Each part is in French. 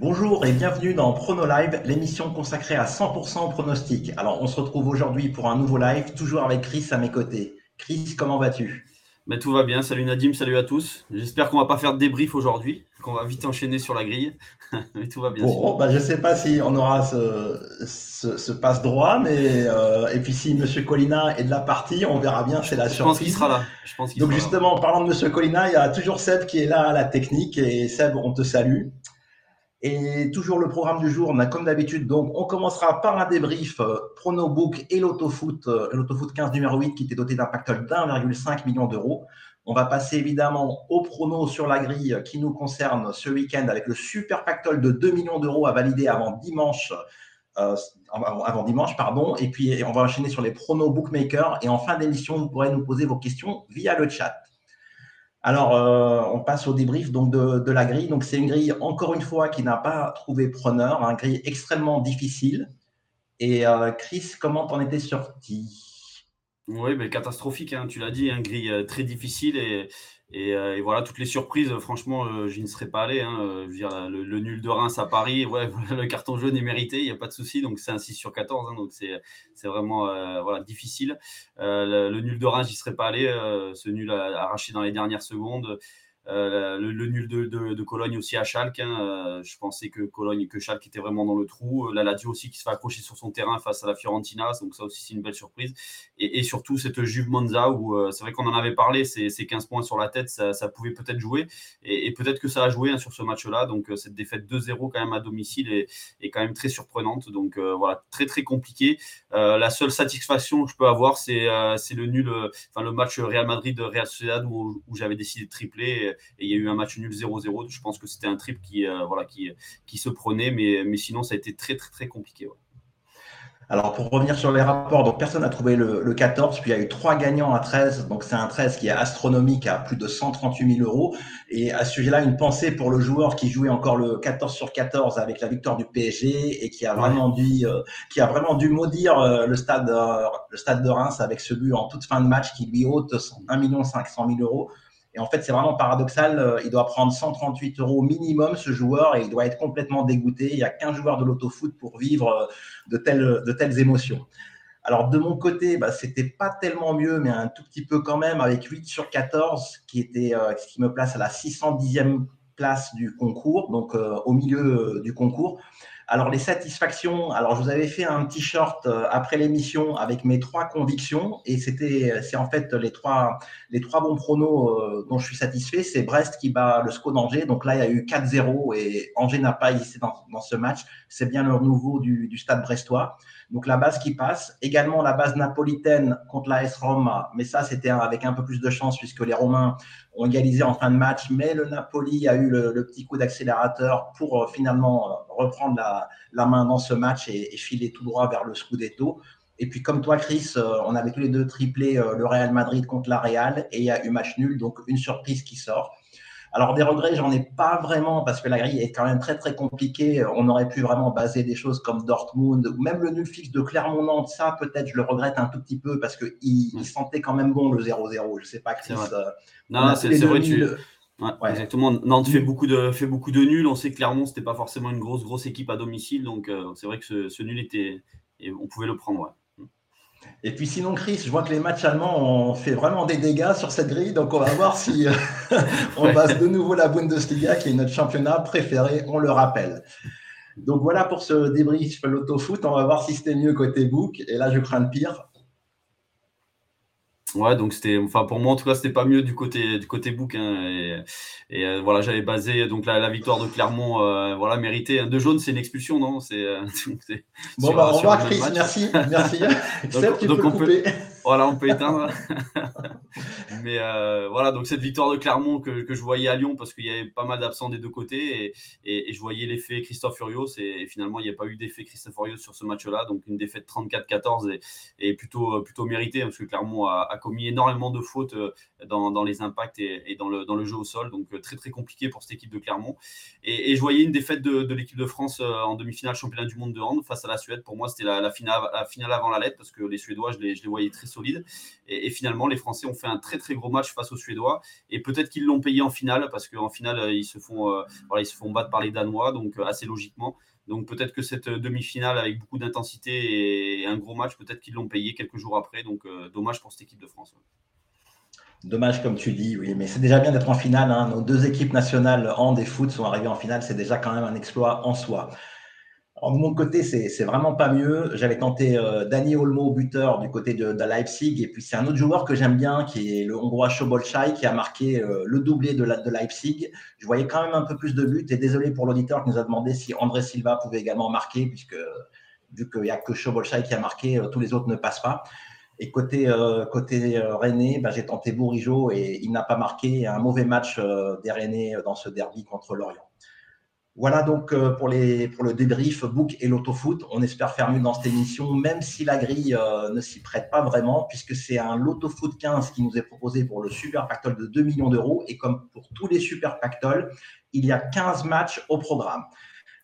Bonjour et bienvenue dans Prono Live, l'émission consacrée à 100% au pronostic. Alors, on se retrouve aujourd'hui pour un nouveau live, toujours avec Chris à mes côtés. Chris, comment vas-tu? Mais Tout va bien, salut Nadim, salut à tous. J'espère qu'on va pas faire de débrief aujourd'hui, qu'on va vite enchaîner sur la grille. mais tout va bien. Bon, bah, je ne sais pas si on aura ce, ce, ce passe droit, mais euh, et puis si Monsieur Colina est de la partie, on verra bien, c'est la surprise. Je pense qu'il sera là. Je pense qu'il Donc justement, en parlant de Monsieur Colina, il y a toujours Seb qui est là à la technique, et Seb, on te salue. Et toujours le programme du jour, on a comme d'habitude, donc on commencera par un débrief euh, Pronobook et l'Autofoot, euh, l'Autofoot 15 numéro 8 qui était doté d'un pactole d'1,5 million d'euros. On va passer évidemment au prono sur la grille qui nous concerne ce week-end avec le super pactole de 2 millions d'euros à valider avant dimanche. euh, avant dimanche, pardon. Et puis, on va enchaîner sur les pronos bookmakers. Et en fin d'émission, vous pourrez nous poser vos questions via le chat. Alors, euh, on passe au débrief donc de, la grille. Donc, c'est une grille, encore une fois, qui n'a pas trouvé preneur, une grille extrêmement difficile. Et euh, Chris, comment t'en étais sorti? Oui, mais catastrophique, hein, tu l'as dit, un grille euh, très difficile et, et, euh, et voilà, toutes les surprises, franchement, euh, je n'y serais pas allé. hein, euh, le, nul de Reims à Paris, ouais, le carton jaune est mérité, il n'y a pas de souci, donc c'est un 6 sur 14, hein, donc c'est c'est vraiment voilà, difficile. Le, nul de Reims, j'y serais pas allé, ce nul arraché dans les dernières secondes. Euh, le, nul de, Cologne aussi à Schalke. hein, euh, je pensais que Cologne, que Schalke était vraiment dans le trou. La Lazio aussi qui se fait accrocher sur son terrain face à la Fiorentina. Donc ça aussi c'est une belle surprise. Et, surtout cette Juve Monza où euh, c'est vrai qu'on en avait parlé, ces, ces 15 points sur la tête, ça, pouvait peut-être jouer. Et, peut-être que ça a joué hein, sur ce match-là. Donc euh, cette défaite 2-0 quand même à domicile est, quand même très surprenante. Donc euh, voilà, très très compliqué. Euh, la seule satisfaction que je peux avoir, c'est euh, le nul, euh, enfin le match Real Madrid-Real Sociedad où, j'avais décidé de tripler il y a eu un match nul 0-0. Je pense que c'était un trip qui, euh, voilà, qui, qui se prenait, mais, mais sinon ça a été très très très compliqué. ouais. Alors, pour revenir sur les rapports, donc personne n'a trouvé le, le 14, puis il y a eu trois gagnants à 13. Donc, c'est un 13 qui est astronomique à plus de 138 000 euros. Et à ce sujet-là, une pensée pour le joueur qui jouait encore le 14 sur 14 avec la victoire du PSG et qui a vraiment dû, euh, qui a vraiment dû maudire euh, le stade, euh, le stade de Reims avec ce but en toute fin de match qui lui ôte 1 500 000 euros. Et en fait, c'est vraiment paradoxal. euh, Il doit prendre 138 euros minimum, ce joueur, et il doit être complètement dégoûté. Il n'y a qu'un joueur de l'autofoot pour vivre euh, de telles, de telles émotions. Alors, de mon côté, bah, c'était pas tellement mieux, mais un tout petit peu quand même, avec 8 sur 14, qui, euh, qui me place à la 610e place du concours, donc euh, au milieu euh, du concours. Alors, les satisfactions, alors je vous avais fait un petit short euh, après l'émission avec mes trois convictions, et c'était, c'est en fait les trois, les trois bons pronos euh, dont je suis satisfait. C'est Brest qui bat le SCO d'Angers, donc là, il y a eu 4-0, et Angers n'a pas hissé dans, dans ce match. C'est bien le renouveau du, du stade brestois. Donc la base qui passe. Également la base napolitaine contre la S Roma, mais ça c'était avec un peu plus de chance puisque les Romains ont égalisé en fin de match, mais le Napoli a eu le, petit coup d'accélérateur pour euh, finalement euh, reprendre la, main dans ce match et, filer tout droit vers le Scudetto. Et puis comme toi Chris, euh, on avait tous les deux triplé le Real Madrid contre la Real et il y a eu match nul, donc une surprise qui sort. Alors des regrets, j'en ai pas vraiment parce que la grille est quand même très très compliquée. On aurait pu vraiment baser des choses comme Dortmund ou même le nul fixe de Clermont-Nantes. Ça, peut-être, je le regrette un tout petit peu parce que il, il sentait quand même bon le 0-0. Je sais pas, Chris. Euh, non, c'est vrai. Tu... Ouais, ouais. Exactement. Nantes fait beaucoup de fait beaucoup de nuls. On sait que Clermont c'était pas forcément une grosse grosse équipe à domicile, donc euh, c'est vrai que ce, ce, nul était et on pouvait le prendre. Ouais. Et puis sinon, Chris, je vois que les matchs allemands ont fait vraiment des dégâts sur cette grille, donc on va voir si on ouais. passe de nouveau la Bundesliga, qui est notre championnat préféré, on le rappelle. Donc voilà pour ce débrief l'autofoot, on va voir si c'était mieux côté book, et là je crains le pire. Ouais, donc c'était, enfin pour moi en tout cas, c'était pas mieux du côté du côté book. Hein, et, et euh, voilà, j'avais basé donc la, la, victoire de Clermont, euh, voilà, méritée. De jaune, c'est une expulsion, non? C'est bon bah au revoir Chris, merci, merci. donc, donc on peut, voilà, on peut éteindre. Mais euh, voilà, donc cette victoire de Clermont que, que je voyais à Lyon parce qu'il y avait pas mal d'absents des deux côtés et, et, je voyais l'effet Christophe Furios et, finalement il n'y a pas eu d'effet Christophe Furios sur ce match-là, donc une défaite 34-14 et, et, plutôt plutôt méritée parce que Clermont a, commis énormément de fautes euh, dans, dans les impacts et, dans le, dans le jeu au sol, donc euh, très très compliqué pour cette équipe de Clermont. Et, je voyais une défaite de, de l'équipe de France euh, en demi-finale championnat du monde de hand face à la Suède. Pour moi, c'était la, la, finale, la finale avant la lettre parce que les Suédois, je les, je les voyais très solides Et, finalement, les Français ont fait un très très gros match face aux Suédois. Et peut-être qu'ils l'ont payé en finale, parce qu'en finale, ils se, font, voilà, ils se font battre par les Danois, donc assez logiquement. Donc peut-être que cette demi-finale avec beaucoup d'intensité et un gros match, peut-être qu'ils l'ont payé quelques jours après. Donc dommage pour cette équipe de France. Dommage, comme tu dis, oui, mais c'est déjà bien d'être en finale. Hein. Nos deux équipes nationales en des foot sont arrivées en finale, c'est déjà quand même un exploit en soi. De mon côté, c'est vraiment pas mieux. J'avais tenté euh, Danny Olmo, buteur du côté de, Leipzig, et puis c'est un autre joueur que j'aime bien, qui est le Hongrois Chobolchai, qui a marqué euh, le doublé de, Leipzig. Je voyais quand même un peu plus de buts, et désolé pour l'auditeur qui nous a demandé si André Silva pouvait également marquer, puisque vu qu'il n'y a que Chobolchai qui a marqué, euh, tous les autres ne passent pas. Et côté, euh, côté René, bah, j'ai tenté Bourigeau et il n'a pas marqué un mauvais match des Rennais dans ce derby contre Lorient. Voilà donc pour, les, pour le débrief book et l'autofoot. On espère faire mieux dans cette émission, même si la grille ne s'y prête pas vraiment, puisque c'est un l'autofoot 15 qui nous est proposé pour le Super Pactol de 2 millions d'euros. Et comme pour tous les Super Pactol, il y a 15 matchs au programme.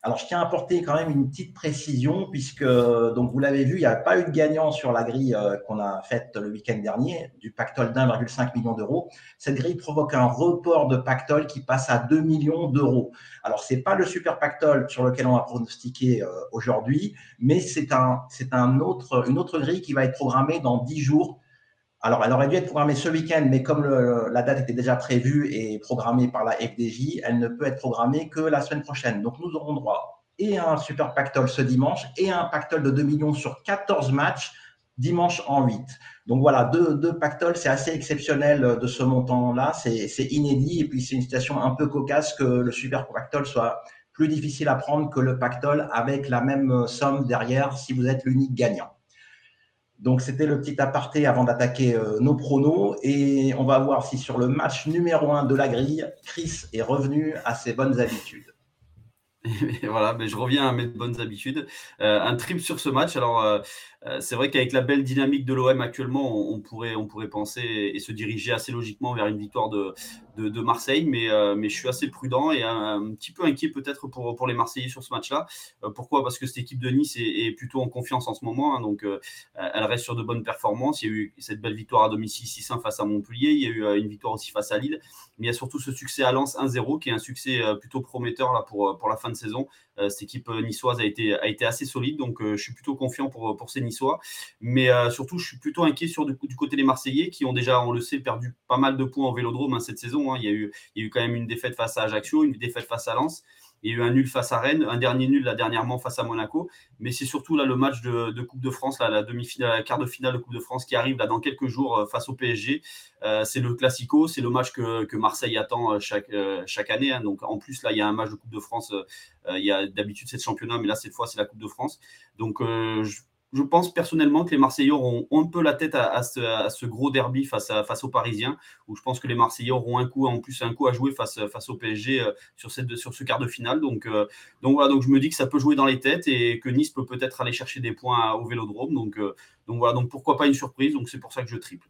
Alors, je tiens à apporter quand même une petite précision, puisque, donc, vous l'avez vu, il n'y a pas eu de gagnant sur la grille euh, qu'on a faite le week-end dernier, du pactole d'1,5 million d'euros. Cette grille provoque un report de pactole qui passe à 2 millions d'euros. Alors, ce n'est pas le super pactole sur lequel on va pronostiquer euh, aujourd'hui, mais c'est un, un autre, une autre grille qui va être programmée dans 10 jours alors, elle aurait dû être programmée ce week-end, mais comme la date était déjà prévue et programmée par la FDJ, elle ne peut être programmée que la semaine prochaine. Donc, nous aurons droit et à un super pactole ce dimanche et à un pactole de 2 millions sur 14 matchs dimanche en 8. Donc voilà, deux, deux pactoles, c'est assez exceptionnel de ce montant-là, c'est inédit et puis c'est une situation un peu cocasse que le super pactole soit plus difficile à prendre que le pactole avec la même somme derrière si vous êtes l'unique gagnant. Donc, c'était le petit aparté avant d'attaquer euh, nos pronos. Et on va voir si sur le match numéro 1 de la grille, Chris est revenu à ses bonnes habitudes. voilà, mais je reviens à mes bonnes habitudes. Euh, un trip sur ce match. Alors, euh, c'est vrai qu'avec la belle dynamique de l'OM actuellement, on, pourrait, on pourrait penser et se diriger assez logiquement vers une victoire de, Marseille, mais, euh, mais je suis assez prudent et un, petit peu inquiet peut-être pour, les Marseillais sur ce match-là. Euh, pourquoi? Parce que cette équipe de Nice est, plutôt en confiance en ce moment, hein, donc elle reste sur de bonnes performances. Il y a eu cette belle victoire à domicile 6-1 face à Montpellier, il y a eu une victoire aussi face à Lille, mais il y a surtout ce succès à Lens 1-0 qui est un succès plutôt prometteur là, pour la fin de saison. Cette équipe niçoise a été, a été assez solide, donc je suis plutôt confiant pour, ces Niçois mais euh, surtout, je suis plutôt inquiet sur du, côté des Marseillais qui ont déjà, on le sait, perdu pas mal de points en vélodrome hein, cette saison. Hein. Il, y a eu, il y a eu quand même une défaite face à Ajaccio, une défaite face à Lens. Il y a eu un nul face à Rennes, un dernier nul dernièrement face à Monaco. Mais c'est surtout là le match de, Coupe de France, la demi-finale, la quart de finale de Coupe de France qui arrive là dans quelques jours euh, face au PSG. Euh, c'est le classico, c'est le match que, Marseille attend chaque, chaque année. Hein. Donc en plus là, il y a un match de Coupe de France. il y a d'habitude c'est le championnat, mais là cette fois c'est la Coupe de France. Donc je, je pense personnellement que les Marseillais auront un peu la tête à, ce, gros derby face, aux Parisiens, où je pense que les Marseillais auront un coup, en plus un coup à jouer face, au PSG euh, sur, ce quart de finale. Donc, euh, donc voilà, donc je me dis que ça peut jouer dans les têtes et que Nice peut peut-être aller chercher des points au Vélodrome. Donc, euh, donc voilà, donc pourquoi pas une surprise. Donc c'est pour ça que je triple.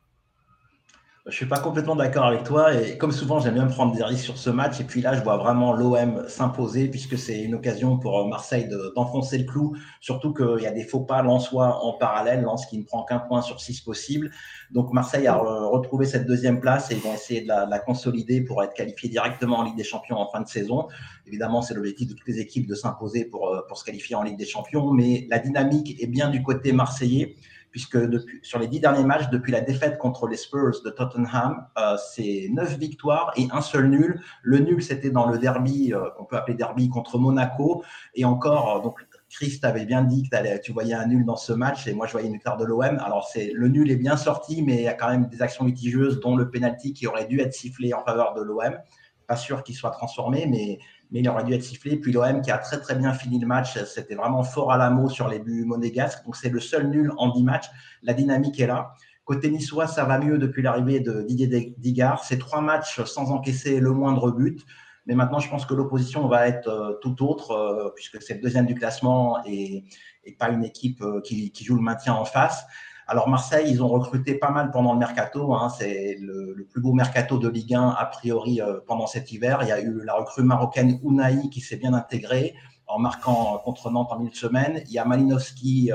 Je suis pas complètement d'accord avec toi et comme souvent j'aime bien prendre des risques sur ce match et puis là je vois vraiment l'OM s'imposer puisque c'est une occasion pour euh, Marseille d'enfoncer le clou, surtout qu'il y a des faux pas Lensois en parallèle, Lens qui ne prend qu'un point sur six possible. Donc Marseille a retrouvé cette deuxième place et ils vont essayer de la, consolider pour être qualifié directement en Ligue des Champions en fin de saison. Évidemment c'est l'objectif de toutes les équipes de s'imposer pour, euh, pour se qualifier en Ligue des Champions, mais la dynamique est bien du côté marseillais puisque depuis, sur les dix derniers matchs, depuis la défaite contre les Spurs de Tottenham, euh, c'est neuf victoires et un seul nul. Le nul, c'était dans le derby, euh, qu'on peut appeler derby contre Monaco. Et encore, euh, donc Chris t'avait bien dit que tu voyais un nul dans ce match et moi je voyais une victoire de l'OM. Alors c'est le nul est bien sorti, mais il y a quand même des actions litigieuses, dont le penalty qui aurait dû être sifflé en faveur de l'OM. Pas sûr qu'il soit transformé, mais mais il aurait dû être sifflé. Puis l'OM qui a très très bien fini le match, c'était vraiment fort à l'amour sur les buts monégasques. Donc c'est le seul nul en 10 matchs. La dynamique est là. Côté niçois, ça va mieux depuis l'arrivée de Didier Digard. C'est trois matchs sans encaisser le moindre but. Mais maintenant, je pense que l'opposition va être euh, tout autre, euh, puisque c'est le deuxième du classement et, pas une équipe euh, qui, qui, joue le maintien en face. Alors Marseille, ils ont recruté pas mal pendant le mercato. Hein. C'est le, plus beau mercato de Ligue 1 a priori euh, pendant cet hiver. Il y a eu la recrue marocaine Ounaï qui s'est bien intégrée. en marquant contre Nantes en de semaine. Il y a Malinowski,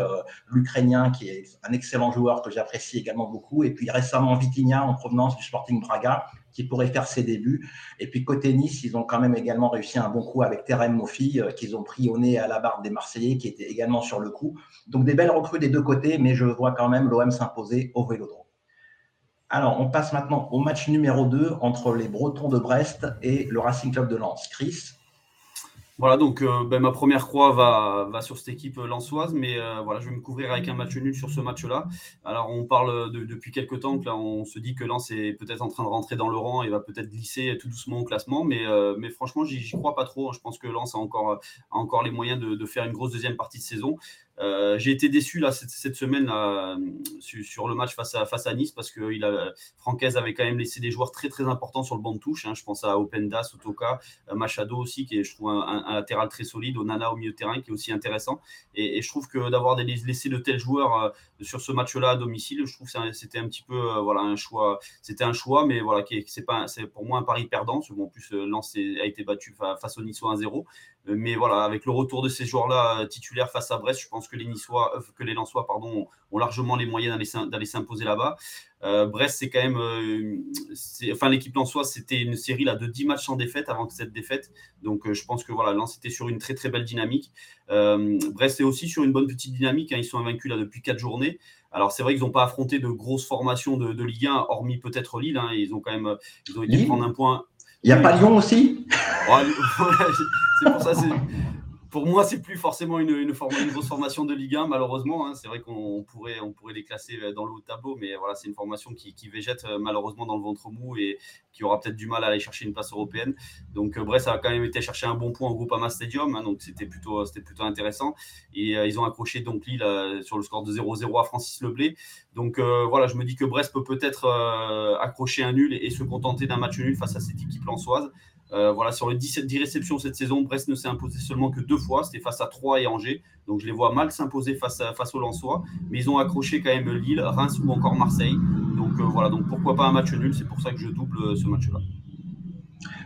l'Ukrainien, qui est un excellent joueur que j'apprécie également beaucoup. Et puis récemment, Vitinha en provenance du Sporting Braga, qui pourrait faire ses débuts. Et puis côté Nice, ils ont quand même également réussi un bon coup avec Terem Mofi, qu'ils ont pris au nez à la barre des Marseillais, qui était également sur le coup. Donc des belles recrues des deux côtés, mais je vois quand même l'OM s'imposer au Vélodrome. Alors, on passe maintenant au match numéro 2 entre les Bretons de Brest et le Racing Club de Lens. Chris voilà, donc euh, ben, ma première croix va, va, sur cette équipe lensoise, mais euh, voilà, je vais me couvrir avec un match nul sur ce match-là. Alors, on parle depuis quelques temps que là, on se dit que Lens est peut-être en train de rentrer dans le rang et va peut-être glisser tout doucement au classement, mais, euh, mais franchement, j'y crois pas trop. Je pense que Lens a encore, a encore les moyens de, de, faire une grosse deuxième partie de saison. Euh, j'ai été déçu là, cette, semaine sur, le match face à, Nice parce que il a, Francaise avait quand même laissé des joueurs très très importants sur le banc de touche. Hein. Je pense à Opendas, Otoka, euh, Machado aussi, qui est je trouve un, latéral très solide, Onana au milieu terrain qui est aussi intéressant. Et, je trouve que d'avoir laissé de tels joueurs euh, sur ce match-là à domicile, je trouve que c'était un petit peu voilà, un choix. C'était un choix, mais voilà, c'est pas c'est pour moi un pari perdant. Bon, en plus, Lens a été battu face au Nice 1-0. Mais voilà, avec le retour de ces joueurs-là titulaires face à Brest, je pense que les Niçois, euh, que les Lensois pardon, ont largement les moyens d'aller s'imposer là-bas. Euh, Brest, c'est quand même. Euh, enfin, l'équipe Lensoise, c'était une série là, de 10 matchs sans défaite avant cette défaite. Donc, je pense que voilà, Lens était sur une très très belle dynamique. Brest est aussi sur une bonne petite dynamique. Hein. ils sont invaincus là depuis 4 journées. Alors, c'est vrai qu'ils n'ont pas affronté de grosses formations de, Ligue 1, hormis peut-être Lille. Hein. ils ont quand même ils ont été prendre un point. Il n'y a pas Lyon aussi? C'est pour ça, pour moi, c'est plus forcément une, grosse formation de Ligue 1, malheureusement. Hein. C'est vrai qu'on pourrait, les classer euh, dans le haut tableau, mais voilà, c'est une formation qui, végète euh, malheureusement dans le ventre mou et qui aura peut-être du mal à aller chercher une place européenne. Donc euh, Brest a quand même été chercher un bon point au Groupama Stadium, hein, donc c'était plutôt, c'était plutôt intéressant. Et ils ont accroché donc Lille sur le score de 0-0 à Francis Leblé. Donc voilà, je me dis que Brest peut peut-être accrocher un nul et, se contenter d'un match nul face à cette équipe lançoise. Euh, voilà, sur les 17 10 réceptions cette saison, Brest ne s'est imposé seulement que deux fois. C'était face à Troyes et Angers. Donc je les vois mal s'imposer face, à, face aux Lensois. Mais ils ont accroché quand même Lille, Reims ou encore Marseille. Donc euh, voilà, donc pourquoi pas un match nul? C'est pour ça que je double euh, ce match-là.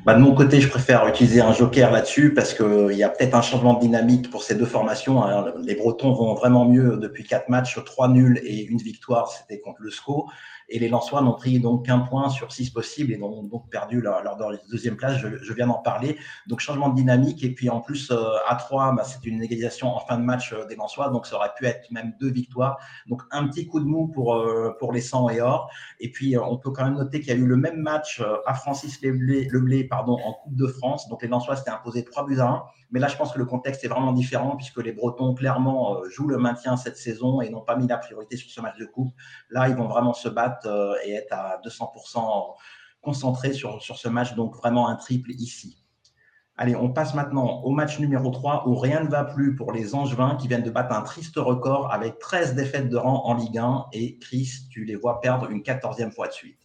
Bah, de mon côté, je préfère utiliser un joker là-dessus parce qu'il y a peut-être un changement de dynamique pour ces deux formations. Hein. Les Bretons vont vraiment mieux depuis quatre matchs, trois nuls et une victoire, c'était contre le SCO. Et les Lensois n'ont pris donc qu'un point sur six possibles et ont donc perdu leur, leur deuxième place. Je, viens d'en parler. Donc changement de dynamique. Et puis en plus, euh, à 3, bah, c'est une égalisation en fin de match euh, des Lensois. Donc ça aurait pu être même deux victoires. Donc un petit coup de mou pour, euh, pour les 100 et or. Et puis on peut quand même noter qu'il y a eu le même match à Francis Leblé, pardon, en Coupe de France. Donc les Lensois s'étaient imposés 3 buts à 1. Mais là, je pense que le contexte est vraiment différent puisque les Bretons, clairement, jouent le maintien cette saison et n'ont pas mis la priorité sur ce match de coupe. Là, ils vont vraiment se battre euh, et être à 200% concentré sur, sur ce match. Donc vraiment un triple ici. Allez, on passe maintenant au match numéro 3 où rien ne va plus pour les Angevins qui viennent de battre un triste record avec 13 défaites de rang en Ligue 1. Et Chris, tu les vois perdre une 14e fois de suite.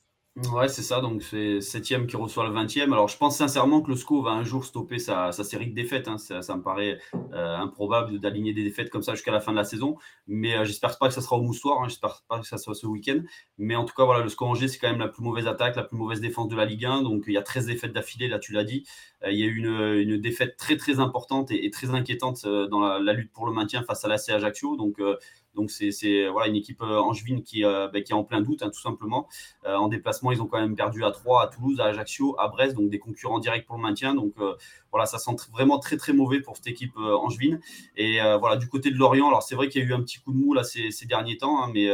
Ouais, c'est ça. Donc, c'est septième qui reçoit le 20e. Alors, je pense sincèrement que le SCO va un jour stopper sa, série de défaites. Hein. Ça, me paraît euh, improbable d'aligner des défaites comme ça jusqu'à la fin de la saison. Mais euh, j'espère pas que ça sera au moustoir. Hein. J'espère pas que ça soit ce week-end. Mais en tout cas, voilà, le SCO Angers, c'est quand même la plus mauvaise attaque, la plus mauvaise défense de la Ligue 1. Donc, il y a 13 défaites d'affilée, là, tu l'as dit. Euh, il y a eu une, défaite très, très importante et, très inquiétante dans la, lutte pour le maintien face à l'AC Ajaccio. Donc, donc c'est voilà, une équipe euh, angevine qui, euh, ben, qui est en plein doute, hein, tout simplement. Euh, en déplacement, ils ont quand même perdu à 3, à Toulouse, à Ajaccio, à Brest, donc des concurrents directs pour le maintien. Donc voilà, ça sent vraiment très très mauvais pour cette équipe angevine. Et voilà, du côté de Lorient, alors c'est vrai qu'il y a eu un petit coup de mou là ces, derniers temps, hein, mais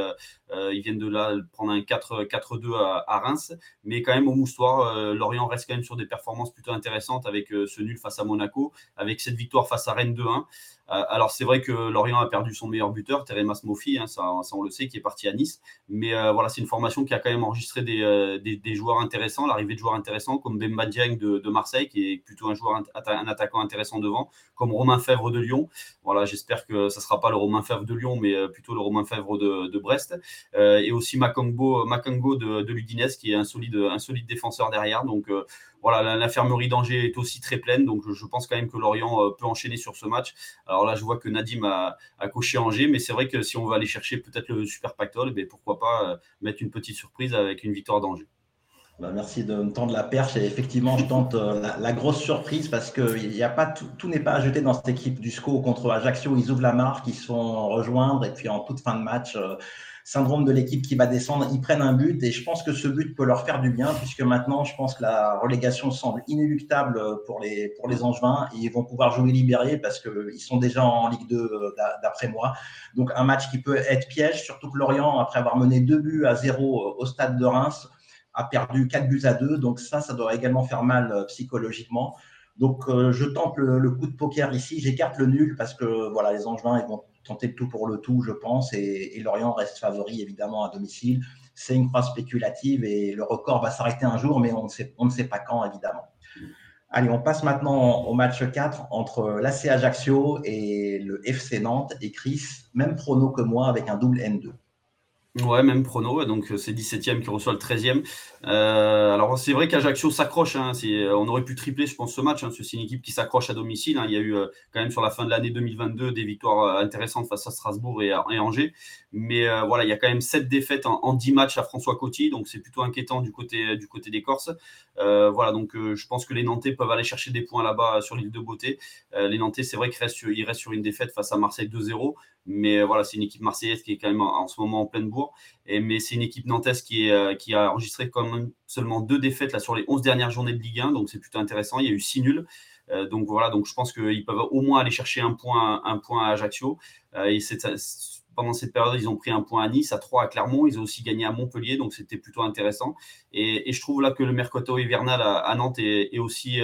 ils viennent de là prendre un 4-2 à, à, Reims. Mais quand même au moustoir, Lorient reste quand même sur des performances plutôt intéressantes avec ce nul face à Monaco, avec cette victoire face à Rennes 2-1. Euh, alors c'est vrai que Lorient a perdu son meilleur buteur, Teremas Mofi, hein, ça, on le sait, qui est parti à Nice. Mais euh, voilà, c'est une formation qui a quand même enregistré des, euh, joueurs intéressants, l'arrivée de joueurs intéressants comme Bemba Dieng de, Marseille, qui est plutôt un joueur un attaquant intéressant devant, comme Romain Fèvre de Lyon. Voilà, j'espère que ça ne sera pas le Romain Fèvre de Lyon, mais plutôt le Romain Fèvre de, Brest. et aussi Makango, de, de qui est un solide, un solide défenseur derrière. Donc voilà, l'infirmerie d'Angers est aussi très pleine, donc je pense quand même que Lorient euh, peut enchaîner sur ce match. Alors là, je vois que Nadim a, coché Angers, mais c'est vrai que si on va aller chercher peut-être le super pactole, eh pourquoi pas euh, mettre une petite surprise avec une victoire d'Angers. Bah, merci de me tendre la perche. Et effectivement, je tente euh, la, grosse surprise parce que tout, n'est pas jeter dans cette équipe du SCO contre Ajaccio. Ils ouvrent la marque, ils se font rejoindre et puis en toute fin de match, syndrome de l'équipe qui va descendre, ils prennent un but et je pense que ce but peut leur faire du bien puisque maintenant, je pense que la relégation semble inéluctable pour les pour les Angevins et ils vont pouvoir jouer libérés parce qu'ils sont déjà en Ligue 2 euh, d'après moi. Donc un match qui peut être piège, surtout que Lorient, après avoir mené deux buts à zéro au stade de Reims, a perdu 4 buts à 2. Donc ça, ça doit également faire mal euh, psychologiquement. Donc euh, je tente le, coup de poker ici. J'écarte le nul parce que voilà, les Angevins ils vont tenter le tout pour le tout, je pense. Et, Lorient reste favori évidemment à domicile. C'est une croix spéculative et le record va s'arrêter un jour, mais on ne, sait, on ne sait pas quand évidemment. Allez, on passe maintenant au match 4 entre l'AC Ajaccio et le FC Nantes. Et Chris, même prono que moi avec un double N2. Ouais, même prono, donc euh, c'est 17e qui reçoit le 13e. Euh, alors c'est vrai qu'Ajaccio s'accroche, hein, euh, on aurait pu tripler je pense ce match, hein, c'est une équipe qui s'accroche à domicile. Hein. il y a eu quand même sur la fin de l'année 2022 des victoires intéressantes face à Strasbourg et, Angers. Mais voilà, il y a quand même 7 défaites en, en 10 matchs à François Coty, donc c'est plutôt inquiétant du côté, des Corses. voilà, donc je pense que les Nantais peuvent aller chercher des points là-bas sur l'île de Beauté. les Nantais, c'est vrai qu'ils restent, sur une défaite face à Marseille 2-0. Mais voilà, c'est une équipe marseillaise qui est quand même en, ce moment en pleine bourre. Mais c'est une équipe nantaise qui, euh, a enregistré seulement deux défaites sur les 11 dernières journées de Ligue 1. Donc c'est plutôt intéressant. Il y a eu six nuls. Euh, donc voilà, donc je pense qu'ils peuvent au moins aller chercher un point, à Ajaccio. Euh, et pendant cette période, ils ont pris un point à Nice, à 3 à Clermont. Ils ont aussi gagné à Montpellier, donc c'était plutôt intéressant. Et, je trouve là que le mercato hivernal à, Nantes est, aussi,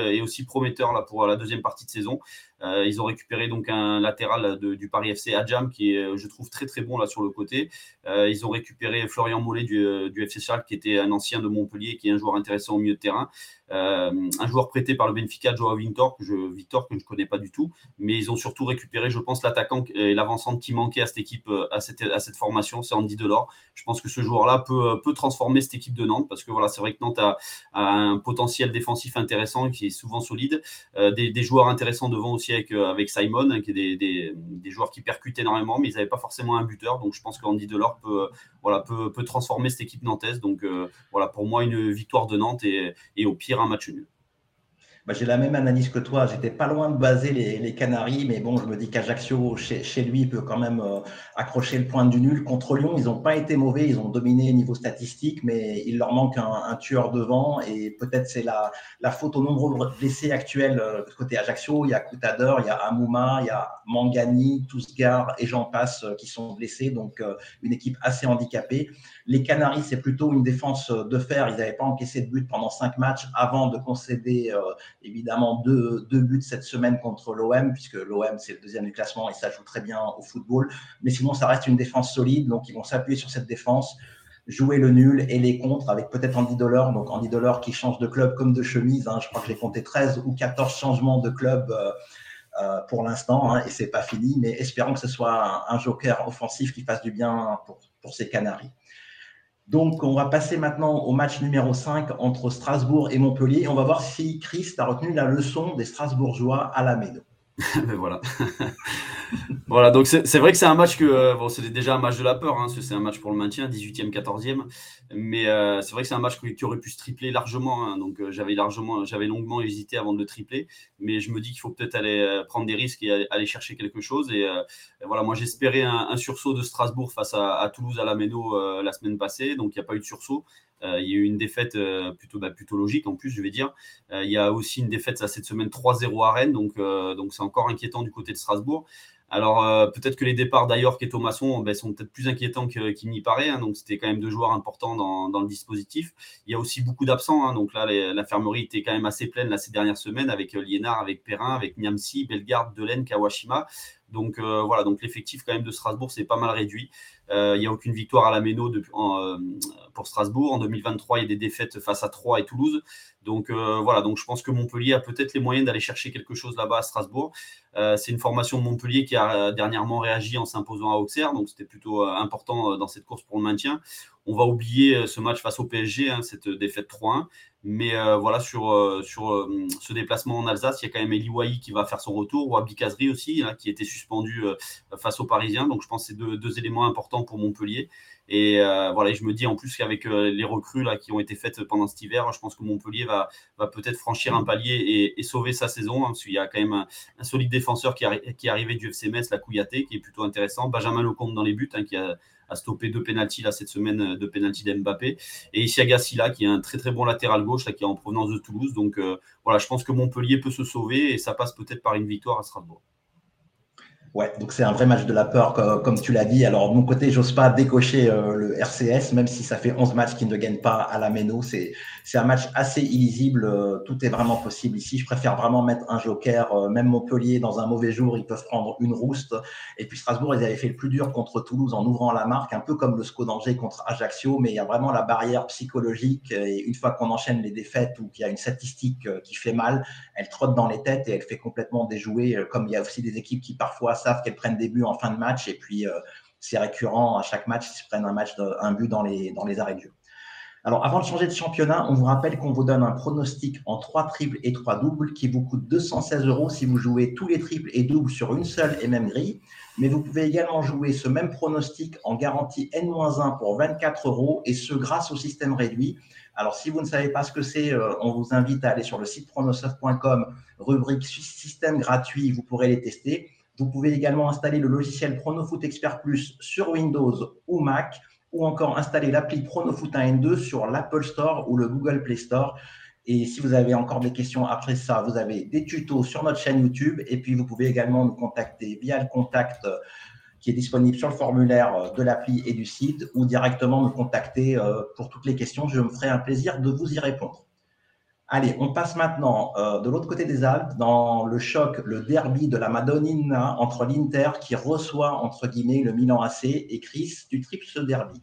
prometteur pour la deuxième partie de saison. Euh, ils ont récupéré donc un latéral du Paris FC, Adjam, qui est, je trouve, très très bon là sur le côté. Euh, ils ont récupéré Florian Mollet du, FC Charles, qui était un ancien de Montpellier, qui est un joueur intéressant au milieu de terrain. un joueur prêté par le Benfica, Joao Victor, que je, Victor, que je ne connais pas du tout. Mais ils ont surtout récupéré, je pense, l'attaquant et l'avancante qui manquait à cette équipe, à cette, à cette formation, c'est Andy Delors. Je pense que ce joueur-là peut, peut transformer cette équipe de Nantes parce que voilà, c'est vrai que Nantes a, un potentiel défensif intéressant qui est souvent solide. Euh, des, joueurs intéressants devant aussi avec, euh, avec Simon, hein, qui est des, joueurs qui percutent énormément, mais ils n'avaient pas forcément un buteur. Donc je pense qu'Andy Delors peut, voilà, peut, peut, transformer cette équipe nantaise. Donc euh, voilà, pour moi, une victoire de Nantes et au pire, un match nul. Bah, j'ai la même analyse que toi. J'étais pas loin de baser les, les Canaries, mais bon, je me dis qu'Ajaccio, chez, chez, lui, peut quand même euh, accrocher le point du nul. Contre Lyon, ils n'ont pas été mauvais, ils ont dominé niveau statistique, mais il leur manque un, tueur devant et peut-être c'est la, la, faute au nombre de blessés actuels euh, côté Ajaccio. Il y a Coutador, il y a Amouma, il y a Mangani, Tousgar et j'en passe euh, qui sont blessés, donc euh, une équipe assez handicapée. Les Canaries, c'est plutôt une défense de fer. Ils n'avaient pas encaissé de but pendant cinq matchs avant de concéder évidemment deux, buts cette semaine contre l'OM, puisque l'OM, c'est le deuxième du classement et ça joue très bien au football. Mais sinon, ça reste une défense solide, donc ils vont s'appuyer sur cette défense, jouer le nul et les contres avec peut-être Andy Dollar, donc Andy Dollar qui change de club comme de chemise. Hein. Je crois que j'ai compté 13 ou 14 changements de club. Euh, euh, pour l'instant, hein, et c'est pas fini, mais espérons que ce soit un, joker offensif qui fasse du bien pour, pour ces Canaries. Donc, on va passer maintenant au match numéro 5 entre Strasbourg et Montpellier. On va voir si Chris a retenu la leçon des Strasbourgeois à la Médo. Mais voilà. Voilà, donc c'est vrai que c'est un match que. Euh, bon, c'était déjà un match de la peur, hein, c'est un match pour le maintien, 18e, 14e. Mais euh, c'est vrai que c'est un match qui aurait pu se tripler largement. Hein, donc euh, j'avais longuement hésité avant de le tripler. Mais je me dis qu'il faut peut-être aller prendre des risques et aller chercher quelque chose. Et, voilà, moi j'espérais un, sursaut de Strasbourg face à, Toulouse à la Méno la semaine passée. Donc il n'y a pas eu de sursaut. il y a eu une défaite plutôt, bah, plutôt logique en plus, je vais dire. il y a aussi une défaite cette semaine 3-0 à Rennes. Donc donc c'est encore inquiétant du côté de Strasbourg. Alors euh, peut-être que les départs d'ailleurs et Thomasson ben, sont peut-être plus inquiétants qu'il n'y paraît. Hein. donc c'était quand même deux joueurs importants dans, le dispositif. Il y a aussi beaucoup d'absents. Hein. donc là, l'infirmerie était quand même assez pleine là, ces dernières semaines avec euh, Liénard, avec Perrin, avec Niamsi, Bellegarde, Delaine, Kawashima. Donc euh, voilà, donc l'effectif quand même de Strasbourg c'est pas mal réduit. Euh, il n'y a aucune victoire à la Méno euh, pour Strasbourg. En 2023, il y a des défaites face à Troyes et Toulouse. Donc voilà, donc je pense que Montpellier a peut-être les moyens d'aller chercher quelque chose là-bas à Strasbourg. c'est une formation de Montpellier qui a dernièrement réagi en s'imposant à Auxerre, donc c'était plutôt important dans cette course pour le maintien. On va oublier ce match face au PSG, hein, cette défaite 3-1. Mais euh, voilà, sur, euh, sur euh, ce déplacement en Alsace, il y a quand même Eli Wahi qui va faire son retour, ou Abdi aussi, hein, qui était suspendu face aux Parisiens. Donc je pense que c'est deux, éléments importants pour Montpellier. Et voilà, je me dis en plus qu'avec les recrues qui ont été faites pendant cet hiver, je pense que Montpellier va, peut-être franchir un palier et, sauver sa saison, hein, parce qu'il y a quand même un, solide défenseur qui, est arrivé du FC Metz, la Kouyaté, qui est plutôt intéressant. Benjamin Lecomte dans les buts, hein, qui a stoppé deux pénalties cette semaine, euh, deux pénalties d'Mbappé. Et ici Agassila qui est un très très bon latéral gauche qui est en provenance de Toulouse. Donc euh, voilà, je pense que Montpellier peut se sauver et ça passe peut-être par une victoire à Strasbourg. Ouais, donc c'est un vrai match de la peur, comme tu l'as dit. Alors, de mon côté, j'ose pas décocher euh, le RCS, même si ça fait 11 matchs qui ne gagnent pas à la Méno. C'est, c'est un match assez illisible. Euh, tout est vraiment possible ici. Je préfère vraiment mettre un joker. Euh, même Montpellier, dans un mauvais jour, ils peuvent prendre une rouste. Et puis Strasbourg, ils avaient fait le plus dur contre Toulouse en ouvrant la marque, un peu comme le SCO d'Angers contre Ajaccio. Mais il y a vraiment la barrière psychologique. Et une fois qu'on enchaîne les défaites ou qu'il y a une statistique qui fait mal, elle trotte dans les têtes et elle fait complètement déjouer. Comme il y a aussi des équipes qui parfois savent qu'elles prennent des buts en fin de match et puis euh, c'est récurrent à chaque match, ils prennent un, match un but dans les, dans les arrêts de jeu. Alors, avant de changer de championnat, on vous rappelle qu'on vous donne un pronostic en 3 triples et 3 doubles qui vous coûte 216 euros si vous jouez tous les triples et doubles sur une seule et même grille. Mais vous pouvez également jouer ce même pronostic en garantie N-1 pour 24 euros et ce grâce au système réduit. Alors, si vous ne savez pas ce que c'est, euh, on vous invite à aller sur le site pronosoft.com, rubrique système gratuit, vous pourrez les tester. Vous pouvez également installer le logiciel PronoFoot Expert Plus sur Windows ou Mac ou encore installer l'appli PronoFoot 1 N2 sur l'Apple Store ou le Google Play Store. Et si vous avez encore des questions après ça, vous avez des tutos sur notre chaîne YouTube. Et puis, vous pouvez également nous contacter via le contact euh, qui est disponible sur le formulaire euh, de l'appli et du site ou directement me contacter euh, pour toutes les questions. Je me ferai un plaisir de vous y répondre. Allez, on passe maintenant euh, de l'autre côté des Alpes dans le choc, le derby de la Madonnina entre l'Inter qui reçoit entre guillemets le Milan AC et Chris du triple derby.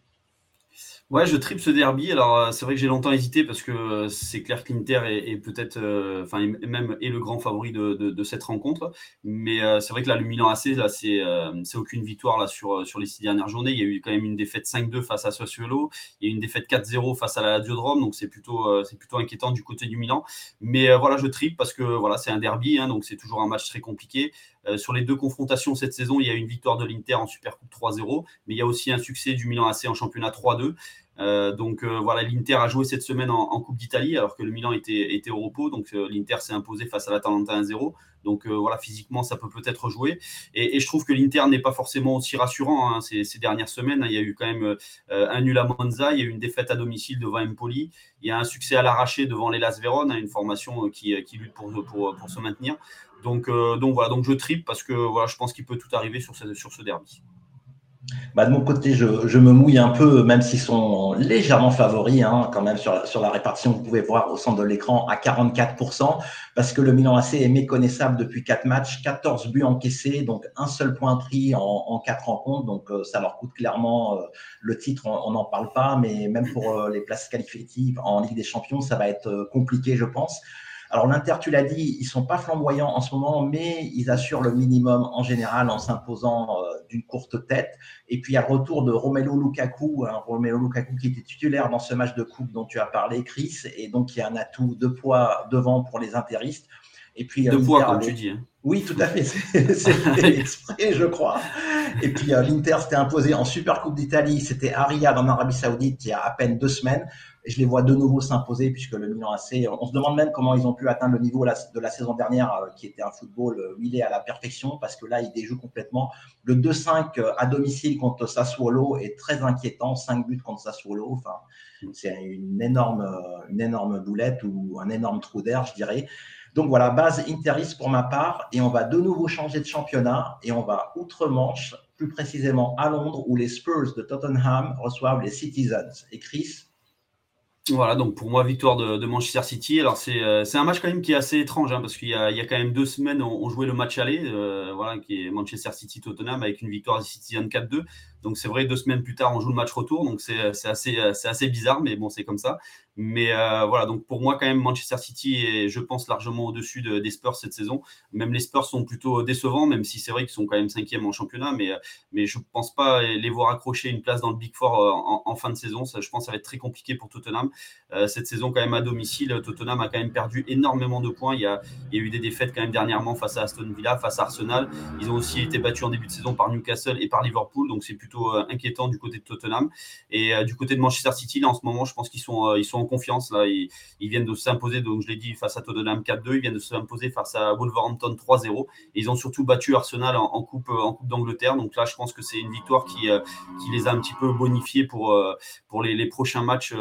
Ouais, je tripe ce derby. Alors, euh, c'est vrai que j'ai longtemps hésité parce que euh, c'est clair que l'Inter est, peut-être, euh, enfin, même est le grand favori de, cette rencontre. Mais c'est vrai que là, le Milan AC, là, c'est, c'est aucune victoire là sur, sur les six dernières journées. Il y a eu quand même une défaite 5-2 face à Sassuolo. Il une défaite 4-0 face à la Diodrome. Donc, c'est plutôt, c'est plutôt inquiétant du côté du Milan. Mais voilà, je tripe parce que voilà, c'est un derby. Hein, donc, c'est toujours un match très compliqué. Sur les deux confrontations cette saison, il y a une victoire de l'Inter en Supercoupe 3-0. Mais il y a aussi un succès du Milan AC en championnat 3-2. Euh, donc euh, voilà, l'Inter a joué cette semaine en, Coupe d'Italie alors que le Milan était, était au repos. Donc euh, l'Inter s'est imposé face à l'Atalanta 1-0. Donc voilà, physiquement, ça peut peut-être jouer. Et, je trouve que l'Inter n'est pas forcément aussi rassurant hein, ces, dernières semaines. Il y a eu quand même un nul à Monza, il y a eu une défaite à domicile devant Empoli, il y a un succès à l'arraché devant l'Elas Vérone, hein, une formation qui, lutte pour, pour, se maintenir. Donc, donc voilà, donc je tripe parce que voilà, je pense qu'il peut tout arriver sur ce, sur ce derby. Bah, de mon côté, je, me mouille un peu, même s'ils sont légèrement favoris, hein, quand même sur, sur, la répartition, vous pouvez voir au centre de l'écran à 44%, parce que le Milan AC est méconnaissable depuis 4 matchs, 14 buts encaissés, donc un seul point pris en, en 4 rencontres, donc euh, ça leur coûte clairement euh, le titre, on n'en parle pas, mais même pour euh, les places qualificatives en Ligue des Champions, ça va être compliqué, je pense. Alors l'Inter, tu l'as dit, ils sont pas flamboyants en ce moment, mais ils assurent le minimum en général en s'imposant euh, d'une courte tête. Et puis il y a le retour de Romelu Lukaku, hein, Romelu Lukaku qui était titulaire dans ce match de coupe dont tu as parlé, Chris, et donc qui a un atout de poids devant pour les interistes. Et puis, de poids, comme tu dis. Hein. Oui, tout à fait. C'est exprès, je crois. Et puis euh, l'Inter s'était imposé en Super Coupe d'Italie. C'était à Riyad en Arabie Saoudite il y a à peine deux semaines je les vois de nouveau s'imposer puisque le Milan AC, on se demande même comment ils ont pu atteindre le niveau de la saison dernière euh, qui était un football euh, huilé à la perfection parce que là, ils déjouent complètement. Le 2-5 euh, à domicile contre Sassuolo est très inquiétant, 5 buts contre Sassuolo. Enfin, c'est une énorme, une énorme boulette ou un énorme trou d'air, je dirais. Donc voilà, base Interis pour ma part, et on va de nouveau changer de championnat et on va outre-Manche, plus précisément à Londres, où les Spurs de Tottenham reçoivent les Citizens. Et Chris, voilà, donc pour moi, victoire de, Manchester City. Alors, euh, c'est un match quand même qui est assez étrange, hein, parce qu'il y, a quand même deux semaines, on, jouait le match aller, euh, voilà, qui est Manchester City-Tottenham, avec une victoire des Citizens 4-2. Donc c'est vrai, deux semaines plus tard, on joue le match retour, donc c'est assez, assez bizarre, mais bon, c'est comme ça. Mais euh, voilà, donc pour moi, quand même, Manchester City est, je pense, largement au-dessus des Spurs cette saison. Même les Spurs sont plutôt décevants, même si c'est vrai qu'ils sont quand même cinquième en championnat, mais, mais je ne pense pas les voir accrocher une place dans le Big Four euh, en, fin de saison. Ça, je pense que ça va être très compliqué pour Tottenham. Euh, cette saison, quand même, à domicile, Tottenham a quand même perdu énormément de points. Il y a, il y a eu des défaites quand même dernièrement face à Aston Villa, face à Arsenal. Ils ont aussi été battus en début de saison par Newcastle et par Liverpool, donc c'est plutôt inquiétant du côté de Tottenham. Et du côté de Manchester City, là, en ce moment, je pense qu'ils sont, ils sont en confiance. Là, ils, viennent de s'imposer, donc je l'ai dit, face à Tottenham 4-2. Ils viennent de s'imposer face à Wolverhampton 3-0. Et ils ont surtout battu Arsenal en, coupe, en coupe d'Angleterre. Donc là, je pense que c'est une victoire qui, qui les a un petit peu bonifiés pour, pour les, les prochains matchs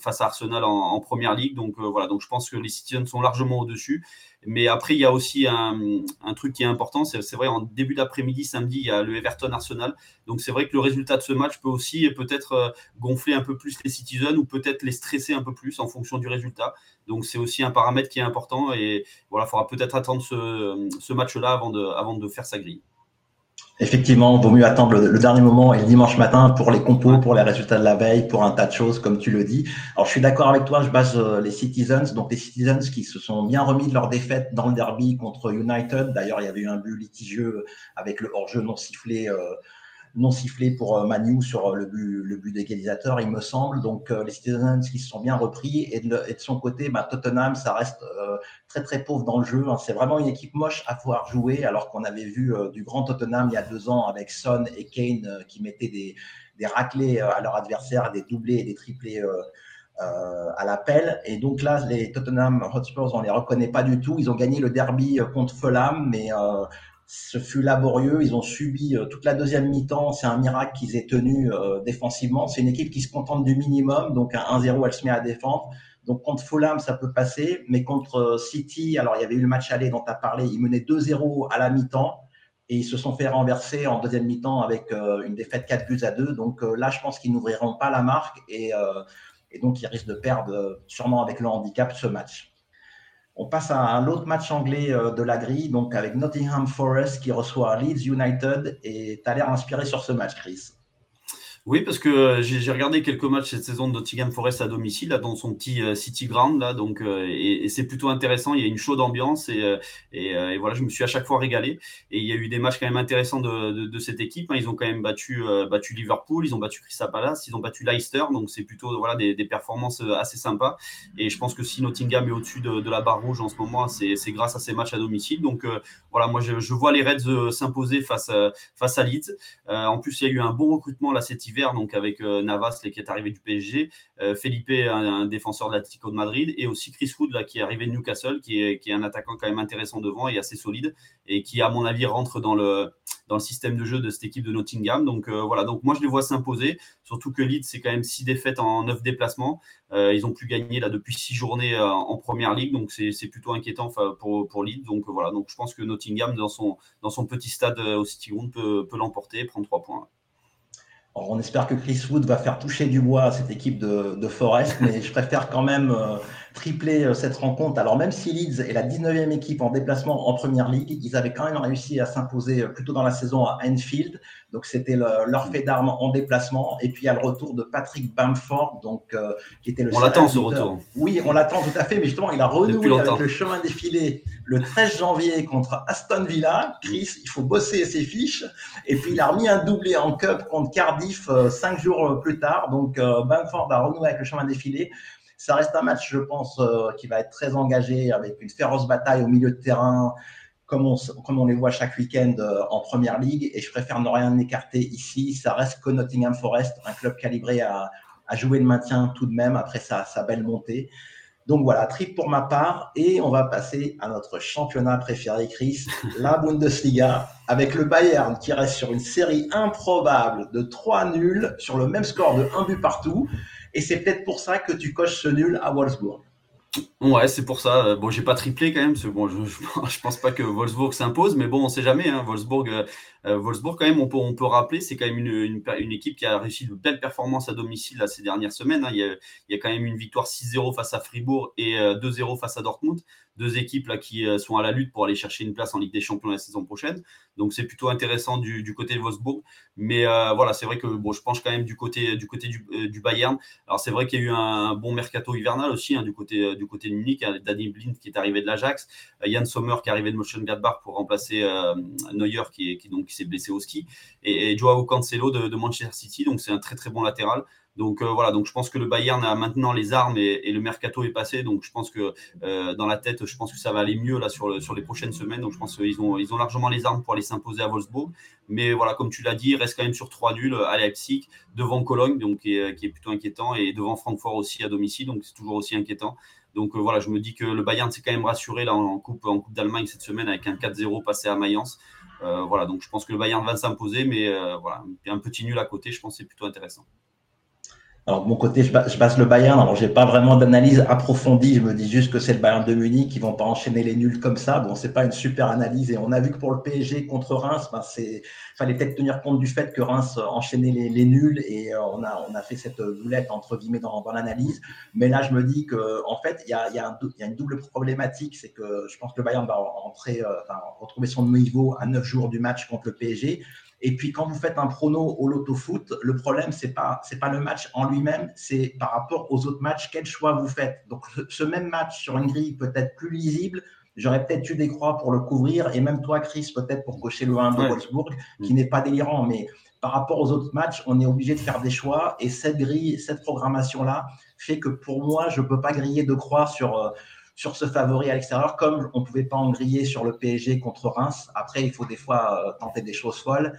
face à Arsenal en, en première ligue. Donc voilà, donc je pense que les Citizens sont largement au-dessus. Mais après, il y a aussi un, truc qui est important. C'est vrai, en début d'après-midi, samedi, il y a le Everton Arsenal. Donc c'est vrai que le résultat de ce match peut aussi peut-être euh, gonfler un peu plus les Citizens ou peut-être les stresser un peu plus en fonction du résultat. Donc c'est aussi un paramètre qui est important. Et voilà, il faudra peut-être attendre ce, match-là avant de faire sa grille. Effectivement, vaut mieux attendre le, dernier moment et le dimanche matin pour les compos, pour les résultats de la veille, pour un tas de choses, comme tu le dis. Alors, je suis d'accord avec toi, je base euh, les Citizens, donc les Citizens qui se sont bien remis de leur défaite dans le derby contre United. D'ailleurs, il y avait eu un but litigieux avec le hors-jeu non sifflé euh, non sifflé pour euh, Manu sur euh, le but, d'égalisateur, il me semble. Donc euh, les Citizens qui se sont bien repris et de, son côté, bah, Tottenham, ça reste très très pauvre dans le jeu. Hein. C'est vraiment une équipe moche à pouvoir jouer, alors qu'on avait vu du grand Tottenham il y a deux ans avec Son et Kane qui mettaient des, raclés à leur adversaire, des doublés et des triplés. Euh, à l'appel. Et donc là, les Tottenham Hotspurs, on les reconnaît pas du tout. Ils ont gagné le derby contre Fulham, mais ce fut laborieux. Ils ont subi euh, toute la deuxième mi-temps. C'est un miracle qu'ils aient tenu euh, défensivement. C'est une équipe qui se contente du minimum. Donc, à 1-0, elle se met à défendre. Donc, contre Fulham, ça peut passer. Mais contre euh, City, alors il y avait eu le match aller dont tu as parlé. Ils menaient 2-0 à la mi-temps. Et ils se sont fait renverser en deuxième mi-temps avec une défaite 4 buts à 2. Donc là, je pense qu'ils n'ouvriront pas la marque. Et, et donc, ils risquent de perdre, sûrement avec le handicap, ce match. On passe à un autre match anglais euh, de la grille, donc avec Nottingham Forest qui reçoit Leeds United. Et tu as l'air inspiré sur ce match, Chris. Oui, parce que euh, j'ai regardé quelques matchs cette saison de Nottingham Forest à domicile, là, dans son petit euh, City Ground, là, donc, euh, et, c'est plutôt intéressant. Il y a une chaude ambiance et, voilà, je me suis à chaque fois régalé. Et il y a eu des matchs quand même intéressants de, cette équipe. Hein. Ils ont quand même battu, battu Liverpool, ils ont battu Crystal Palace, ils ont battu Leicester, donc c'est plutôt voilà, des, performances assez sympas. Et je pense que si Nottingham est au-dessus de, la barre rouge en ce moment, c'est grâce à ces matchs à domicile. Donc voilà, moi je, vois les Reds s'imposer face, face à Leeds. en plus, il y a eu un bon recrutement là cet donc avec euh, Navas qui est arrivé du PSG, euh, Felipe, un, défenseur de l'Atlético de Madrid, et aussi Chris Wood là, qui est arrivé de Newcastle, qui est, un attaquant quand même intéressant devant et assez solide, et qui, à mon avis, rentre dans le, dans le système de jeu de cette équipe de Nottingham. Donc euh, voilà, donc moi je les vois s'imposer, surtout que Leeds, c'est quand même six défaites en neuf déplacements. ils ont plus gagné là depuis six journées en première ligue, donc c'est plutôt inquiétant pour, pour Leeds. Donc voilà, donc je pense que Nottingham, dans son, dans son petit stade au City Ground, peut, peut l'emporter, prendre trois points on espère que Chris Wood va faire toucher du bois à cette équipe de, Forest, mais je préfère quand même euh, tripler euh, cette rencontre. Alors même si Leeds est la 19e équipe en déplacement en Première Ligue, ils avaient quand même réussi à s'imposer euh, plutôt dans la saison à Enfield. Donc c'était leur fait d'armes en déplacement. Et puis il y a le retour de Patrick Bamford, donc qui était le. On l'attend ce retour. Oui, on l'attend tout à fait, mais justement il a renoué avec le chemin défilé le 13 janvier contre Aston Villa. Chris, il faut bosser ses fiches. Et puis il a remis un doublé en cup contre Cardiff cinq jours plus tard. Donc Bamford a renoué avec le chemin défilé. Ça reste un match, je pense, euh, qui va être très engagé avec une féroce bataille au milieu de terrain, comme on, comme on les voit chaque week-end euh, en première ligue. Et je préfère ne rien écarter ici. Ça reste que Nottingham Forest, un club calibré à, jouer le maintien tout de même après sa, sa belle montée. Donc voilà, trip pour ma part. Et on va passer à notre championnat préféré, Chris, la Bundesliga, avec le Bayern qui reste sur une série improbable de trois nuls sur le même score de un but partout. Et c'est peut-être pour ça que tu coches ce nul à Wolfsburg. Ouais, c'est pour ça. Bon, j'ai pas triplé quand même. bon, je, je, pense pas que Wolfsburg s'impose, mais bon, on sait jamais. Hein. Wolfsburg, euh, euh, Wolfsburg, quand même, on peut, on peut rappeler, c'est quand même une, une, équipe qui a réussi de belles performances à domicile là, ces dernières semaines. Hein. Il, y a, il, y a, quand même une victoire 6-0 face à Fribourg et 2-0 euh, face à Dortmund deux équipes là, qui euh, sont à la lutte pour aller chercher une place en Ligue des Champions la saison prochaine. Donc c'est plutôt intéressant du, côté de Wolfsburg. Mais euh, voilà, c'est vrai que bon, je penche quand même du côté du, côté du, euh, Bayern. Alors c'est vrai qu'il y a eu un, bon mercato hivernal aussi hein, du, côté, du côté de Munich. Danny Blind qui est arrivé de l'Ajax, Jan Sommer qui est arrivé de Mönchengladbach pour remplacer Neuer qui, qui, donc, s'est blessé au ski, et, Joao Cancelo de, Manchester City. Donc c'est un très très bon latéral. Donc voilà, donc je pense que le Bayern a maintenant les armes et, le mercato est passé. Donc je pense que dans la tête, je pense que ça va aller mieux là sur, sur les prochaines semaines. Donc je pense qu'ils ont, ils ont largement les armes pour aller s'imposer à Wolfsburg. Mais voilà, comme tu l'as dit, il reste quand même sur 3 nuls à Leipzig, devant Cologne, donc qui est, plutôt inquiétant, et devant Francfort aussi à domicile, donc c'est toujours aussi inquiétant. Donc voilà, je me dis que le Bayern s'est quand même rassuré là en, coupe en coupe d'Allemagne cette semaine avec un 4-0 passé à Mayence. Voilà, donc je pense que le Bayern va s'imposer, mais voilà, un petit nul à côté, je pense que c'est plutôt intéressant. Alors de mon côté, je, passe le Bayern. Alors j'ai pas vraiment d'analyse approfondie. Je me dis juste que c'est le Bayern de Munich. qui vont pas enchaîner les nuls comme ça. Bon, c'est pas une super analyse. Et on a vu que pour le PSG contre Reims, ben c'est fallait peut-être tenir compte du fait que Reims enchaînait les, nuls et euh, on a on a fait cette boulette entre guillemets dans, dans l'analyse. Mais là, je me dis que en fait, il y a, y, y a, une double problématique, c'est que je pense que le Bayern va euh, enfin, retrouver son niveau à neuf jours du match contre le PSG. Et puis quand vous faites un prono au loto foot, le problème c'est pas c'est pas le match en lui-même, c'est par rapport aux autres matchs quel choix vous faites. Donc ce même match sur une grille peut être plus lisible. J'aurais peut-être eu des croix pour le couvrir et même toi Chris peut-être pour cocher le 1 de Wolfsburg qui n'est pas délirant mais par rapport aux autres matchs, on est obligé de faire des choix et cette grille, cette programmation là fait que pour moi, je peux pas griller de croix sur euh, sur ce favori à l'extérieur, comme on ne pouvait pas en griller sur le PSG contre Reims. Après, il faut des fois euh, tenter des choses folles.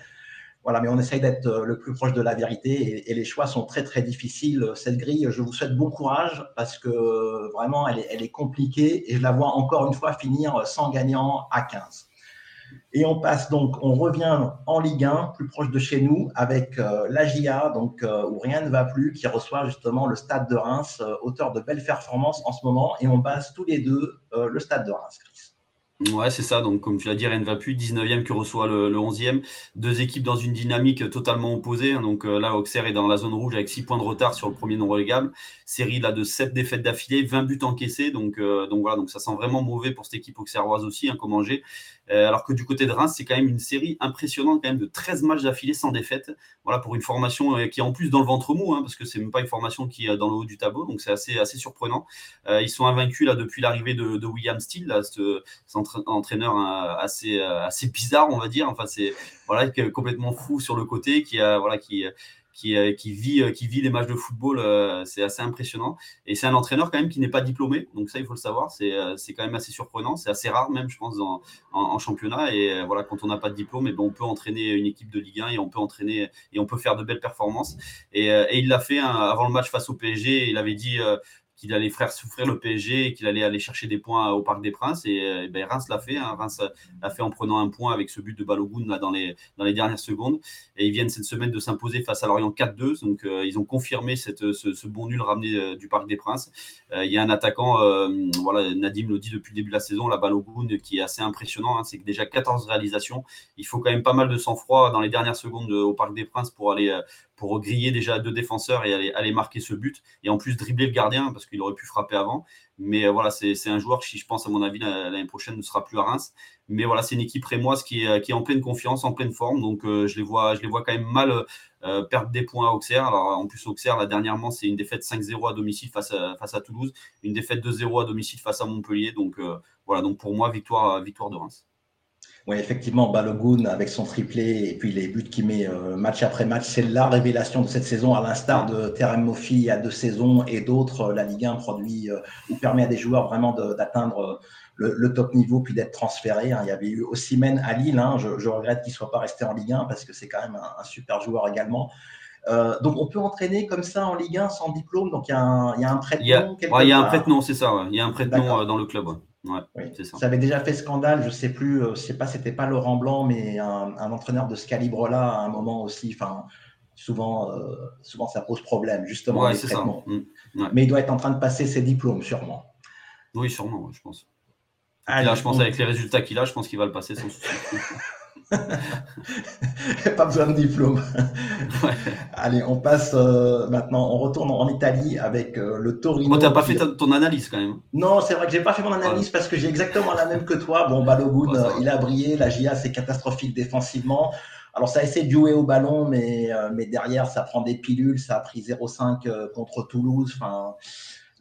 Voilà, mais on essaye d'être euh, le plus proche de la vérité et, les choix sont très très difficiles. Cette grille, je vous souhaite bon courage parce que euh, vraiment elle est, elle est compliquée et je la vois encore une fois finir sans gagnant à 15. Et on passe donc, on revient en Ligue 1, plus proche de chez nous, avec euh, la GIA, donc où rien ne va plus, qui reçoit justement le Stade de Reims, auteur de belles performances en ce moment, et on base tous les deux le Stade de Reims. Ouais, c'est ça. Donc, comme tu l'as dit, Rennes va plus, 19e qui reçoit le, 11e. Deux équipes dans une dynamique totalement opposée. Hein. Donc euh, là, Auxerre est dans la zone rouge avec 6 points de retard sur le premier non relégable. Série là de 7 défaites d'affilée, 20 buts encaissés. Donc, euh, donc voilà, donc ça sent vraiment mauvais pour cette équipe auxerroise aussi, hein, comme Angers. Euh, alors que du côté de Reims, c'est quand même une série impressionnante quand même de 13 matchs d'affilée sans défaite. Voilà, pour une formation qui est en plus dans le ventre mou, hein, parce que c'est même pas une formation qui est dans le haut du tableau. Donc c'est assez, assez surprenant. ils sont invaincus là depuis l'arrivée de, William Steele, là, entraîneur assez, assez bizarre, on va dire. Enfin, c'est voilà, complètement fou sur le côté, qui a voilà, qui qui, qui, vit, qui vit les matchs de football. c'est assez impressionnant. Et c'est un entraîneur quand même qui n'est pas diplômé. Donc ça, il faut le savoir. C'est, quand même assez surprenant. C'est assez rare même, je pense, en, championnat. Et voilà, quand on n'a pas de diplôme, et ben, on peut entraîner une équipe de Ligue 1 et on peut entraîner et on peut faire de belles performances. Et, et il l'a fait hein, avant le match face au PSG. Il avait dit qu'il allait faire souffrir le PSG et qu'il allait aller chercher des points au Parc des Princes. Et, euh, ben, Reims l'a fait. Hein. Reims l'a fait en prenant un point avec ce but de Balogun dans, les, dernières secondes. Et ils viennent cette semaine de s'imposer face à Lorient 4-2. Donc euh, ils ont confirmé ce, bon nul ramené euh, du Parc des Princes. il y a un attaquant, voilà, Nadim le dit depuis le début de la saison, la Balogun, qui est assez impressionnant. Hein. C'est que déjà 14 réalisations. Il faut quand même pas mal de sang-froid dans les dernières secondes au Parc des Princes pour aller pour griller déjà deux défenseurs et aller, marquer ce but. Et en plus, dribbler le gardien parce qu'il aurait pu frapper avant. Mais euh, voilà, c'est un joueur qui, je pense, à mon avis, l'année prochaine ne sera plus à Reims. Mais voilà, c'est une équipe rémoise qui est, en pleine confiance, en pleine forme. Donc, euh, je, les vois, je quand même mal euh, perdre des points à Auxerre. Alors, en plus, Auxerre, là, dernièrement, c'est une défaite 5-0 à domicile face à, face à Toulouse, une défaite 2-0 à domicile face à Montpellier. Donc, voilà, donc pour moi, victoire, victoire de Reims. Oui, effectivement, Balogun avec son triplé et puis les buts qu'il met euh, match après match, c'est la révélation de cette saison, à l'instar de Terem Moffi il y a deux saisons et d'autres. La Ligue 1 produit euh, ou permet à des joueurs vraiment d'atteindre euh, le, top niveau puis d'être transférés. Hein. Il y avait eu aussi Men à Lille. Hein. Je, regrette qu'il ne soit pas resté en Ligue 1 parce que c'est quand même un, super joueur également. donc on peut entraîner comme ça en Ligue 1 sans diplôme? Donc il y a un, prêt-nom. Il y a, il y a un prêt-nom, c'est ça. Il y a un prêt-nom dans le club ça. avait déjà fait scandale, je sais plus, euh, je sais pas, c'était pas Laurent Blanc, mais un, entraîneur de ce calibre-là à un moment aussi. Enfin, souvent, euh, souvent ça pose problème, justement. Mmh. Mais il doit être en train de passer ses diplômes, sûrement. Oui, sûrement, je pense. là, je pense avec les résultats qu'il a, je pense qu'il va le passer sans souci. pas besoin de diplôme. Allez, on passe euh, maintenant, on retourne en Italie avec euh, le Torino. Bon, tu n'as pas fait ton analyse quand même. Non, c'est vrai que j'ai pas fait mon analyse parce que j'ai exactement la même que toi. Bon, Balogun, euh, il a brillé. La GIA, c'est catastrophique défensivement. Alors, ça a essayé de jouer au ballon, mais, mais derrière, ça prend des pilules. Ça a pris 0,5 contre Toulouse. Enfin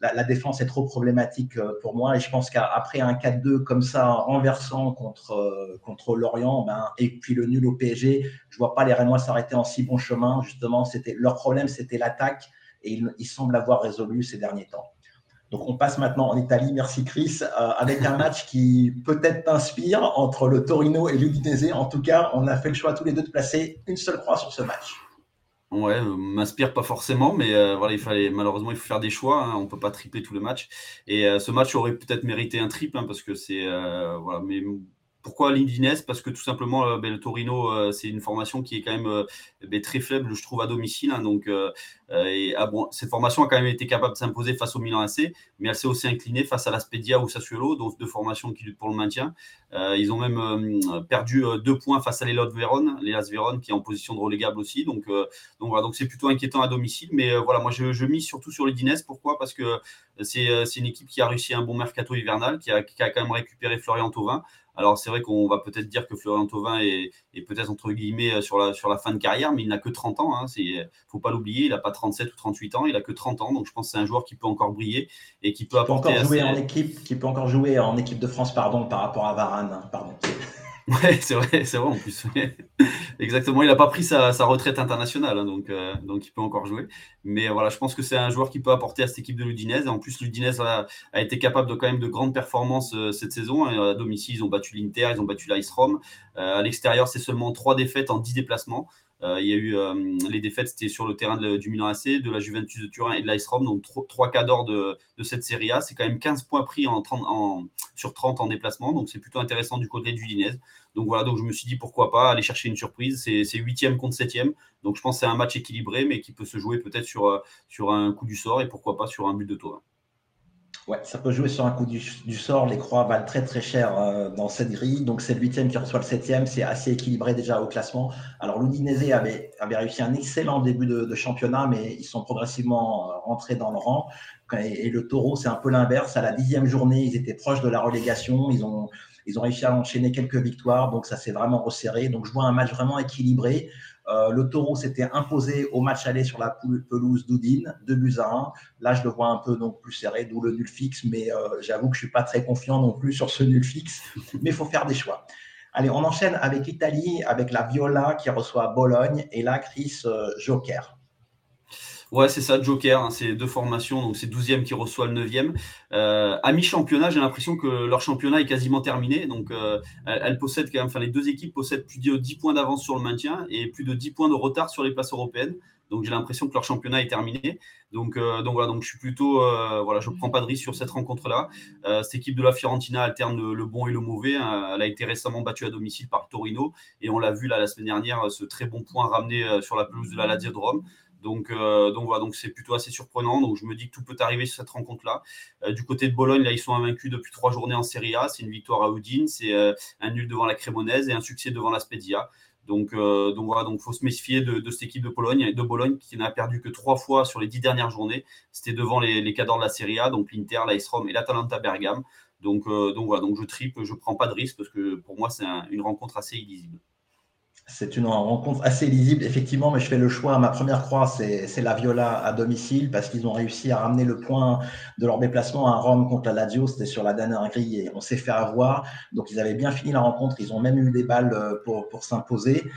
la, défense est trop problématique euh, pour moi. Et je pense qu'après un 4-2 comme ça, renversant contre, euh, contre Lorient, ben, et puis le nul au PSG, je vois pas les Rémois s'arrêter en si bon chemin. Justement, c'était leur problème, c'était l'attaque. et il, semble avoir résolu ces derniers temps. Donc on passe maintenant en Italie, merci Chris, euh, avec un match qui peut-être t'inspire entre le Torino et l'Udinese. En tout cas, on a fait le choix tous les deux de placer une seule croix sur ce match. Ouais, euh, m'inspire pas forcément, mais euh, voilà, il fallait malheureusement il faut faire des choix. Hein, on peut pas tripler tous les matchs. Et ce match aurait peut-être mérité un triple hein, parce que c'est voilà, pourquoi l'Indinès Parce que tout simplement, euh, ben, le Torino, euh, c'est une formation qui est quand même euh, ben, très faible, je trouve, à domicile. Hein. donc, ah, cette formation a quand même été capable de s'imposer face au Milan AC, mais elle s'est aussi inclinée face à la Spedia ou Sassuolo, donc deux formations qui luttent pour le maintien. ils ont même perdu deux points face à l'Elot Vérone, l'Elas Vérone qui est en position de relégable aussi. Donc, donc voilà, donc c'est plutôt inquiétant à domicile. Mais voilà, moi je, mise surtout sur l'Indinès. Pourquoi? Parce que c'est une équipe qui a réussi un bon mercato hivernal, qui a, qui a quand même récupéré Florian Thauvin. Alors c'est vrai qu'on va peut-être dire que Florian Thauvin est, peut-être entre guillemets euh, sur la, sur la fin de carrière, mais il n'a que 30 ans. Il hein. ne faut pas l'oublier, il n'a pas 37 ou 38 ans, il n'a que 30 ans. Donc je pense que c'est un joueur qui peut encore briller et qui peut apporter. encore jouer en équipe, qui peut encore jouer en équipe de France, pardon, par rapport à Varane. Hein, pardon. Ouais, c'est vrai, c'est vrai en plus. Exactement, il n'a pas pris sa, retraite internationale, hein, donc, euh, donc il peut encore jouer. Mais voilà, je pense que c'est un joueur qui peut apporter à cette équipe de l'Udinese. En plus, l'Udinese a, été capable de quand même de grandes performances euh, cette saison. À domicile, ils ont battu l'Inter, ils ont battu l'Ice Rome. Euh, à l'extérieur, c'est seulement trois défaites en 10 déplacements. Euh, il y a eu euh, les défaites, c'était sur le terrain du Milan AC, de la Juventus de Turin et de l'Ice Rome, donc trois cas d'or de, cette Serie A. C'est quand même 15 points pris en sur 30 en déplacement, donc c'est plutôt intéressant du côté du Dinez. Donc voilà, donc je me suis dit pourquoi pas aller chercher une surprise. C'est huitième contre septième, donc je pense que c'est un match équilibré, mais qui peut se jouer peut-être sur, euh, sur un coup du sort et pourquoi pas sur un but de tour. Ouais, ça peut jouer sur un coup du, sort. Les croix valent très très cher euh, dans cette grille. Donc c'est le huitième qui reçoit le septième. C'est assez équilibré déjà au classement. Alors l'Udinese avait, avait réussi un excellent début de, championnat, mais ils sont progressivement euh, rentrés dans le rang. Et, le taureau, c'est un peu l'inverse. À la dixième journée, ils étaient proches de la relégation. Ils ont, ils ont réussi à enchaîner quelques victoires. Donc ça s'est vraiment resserré. Donc je vois un match vraiment équilibré. Euh, le taureau s'était imposé au match aller sur la pelouse d'Oudine, 2 buts à 1. Là, je le vois un peu donc plus serré, d'où le nul fixe, mais euh, j'avoue que je ne suis pas très confiant non plus sur ce nul fixe, mais il faut faire des choix. Allez, on enchaîne avec l'Italie, avec la Viola qui reçoit Bologne, et là, Chris, euh, Joker. Ouais, c'est ça, Joker. Hein, c'est deux formations, donc c'est 12e qui reçoit le 9e. Euh, à mi-championnat, j'ai l'impression que leur championnat est quasiment terminé. Donc, euh, elles, possèdent quand même, enfin, les deux équipes possèdent plus de 10 points d'avance sur le maintien et plus de 10 points de retard sur les places européennes. Donc, j'ai l'impression que leur championnat est terminé. Donc, euh, donc voilà, donc je suis plutôt, voilà, je prends pas de risque sur cette rencontre-là. cette équipe de la Fiorentina alterne le, bon et le mauvais. Hein. Elle a été récemment battue à domicile par Torino et on l'a vu là la semaine dernière, ce très bon point ramené sur la pelouse de la Lazio de Rome. Donc, euh, donc voilà, donc c'est plutôt assez surprenant. Donc je me dis que tout peut arriver sur cette rencontre-là. Euh, du côté de Bologne, là, ils sont invaincus depuis trois journées en Serie A. C'est une victoire à Udine, c'est euh, un nul devant la Crémonaise et un succès devant la Spedia. Donc, donc voilà, donc faut se méfier de, cette équipe de Pologne, de Bologne qui n'a perdu que trois fois sur les dix dernières journées. C'était devant les, les cadors de la Serie A, donc l'Inter, l'Ice Rome et l'Atalanta Bergame. Donc, donc voilà, donc je tripe, je prends pas de risque parce que pour moi c'est une rencontre assez illisible. C'est une rencontre assez lisible, effectivement, mais je fais le choix. Ma première croix, c'est la Viola à domicile parce qu'ils ont réussi à ramener le point de leur déplacement à Rome contre la Lazio. C'était sur la dernière grille et on s'est fait avoir. Donc, ils avaient bien fini la rencontre. Ils ont même eu des balles euh, pour, pour s'imposer.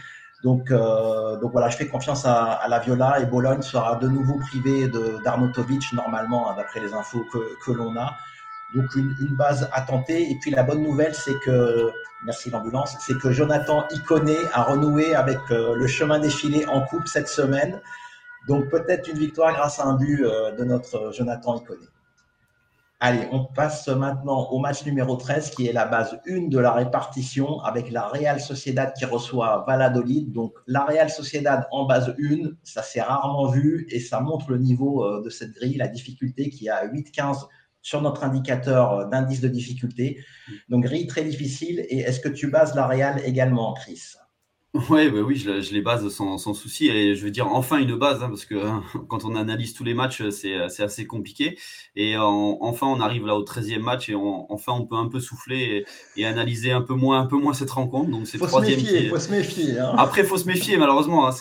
Donc, euh, donc voilà, je fais confiance à, la Viola et Bologne sera de nouveau privé d'Arnautovic, normalement, hein, d'après les infos que, que l'on a. Donc une, base à tenter. Et puis la bonne nouvelle, c'est que, merci l'ambulance, c'est que Jonathan Iconé a renoué avec euh, le chemin défilé en coupe cette semaine. Donc peut-être une victoire grâce à un but euh, de notre Jonathan Iconé. Allez, on passe maintenant au match numéro 13 qui est la base 1 de la répartition avec la Real Sociedad qui reçoit Valladolid. Donc la Real Sociedad en base 1, ça s'est rarement vu et ça montre le niveau euh, de cette grille, la difficulté qui à 8-15 sur notre indicateur euh, d'indice de difficulté. Donc, grille très difficile. Et est-ce que tu bases la Real également, Chris? Ouais, bah oui, je, je, les base sans, sans, souci. Et je veux dire, enfin une base, hein, parce que hein, quand on analyse tous les matchs, c'est assez compliqué. Et enfin, on arrive là au 13e match et enfin, on peut un peu souffler et, analyser un peu moins, un peu moins cette rencontre. Donc, c'est faut troisième. Se méfier, Faut se méfier. Hein. Après, il faut se méfier, malheureusement. Hein,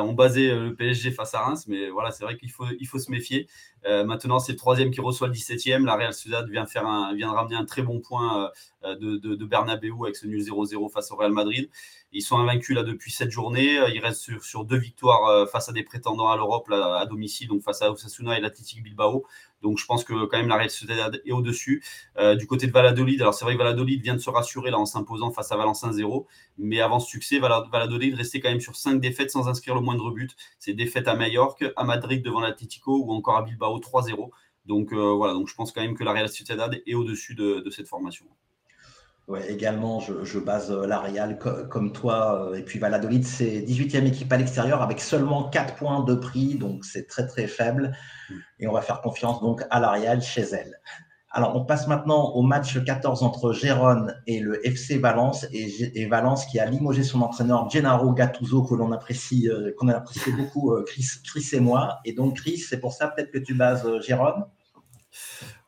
on basait euh, le PSG face à Reims, mais voilà, c'est vrai qu'il faut, il faut se méfier. Euh, maintenant, c'est le troisième qui reçoit le 17e. La Real Sociedad vient, faire un, vient de ramener un très bon point euh, de, de, de Bernabeu avec ce nul 0-0 face au Real Madrid. Ils sont invaincus là depuis cette journée. Ils restent sur, deux victoires face à des prétendants à l'Europe à domicile, donc face à Osasuna et l'Athletic Bilbao. Donc je pense que quand même la Real Sociedad est au-dessus. du côté de Valladolid, alors c'est vrai que Valladolid vient de se rassurer là en s'imposant face à Valence 1-0, mais avant ce succès, Valladolid restait quand même sur cinq défaites sans inscrire le moindre but. C'est défaites à Majorque, à Madrid devant l'Atlético ou encore à Bilbao 3-0. Donc voilà, donc je pense quand même que la Real Sociedad est au-dessus de cette formation. Ouais, également, je, base euh, la Real comme toi. Euh, et puis Valladolid, c'est 18e équipe à l'extérieur avec seulement 4 points de prix, donc c'est très très faible. Mm. Et on va faire confiance donc à la Real chez elle. Alors, on passe maintenant au match 14 entre Gérone et le FC Valence. Et, Valence qui a limogé son entraîneur Gennaro Gattuso, que l'on apprécie, euh, qu'on a apprécié beaucoup, Chris, Chris, et moi. Et donc, Chris, c'est pour ça peut-être que tu bases Gérone?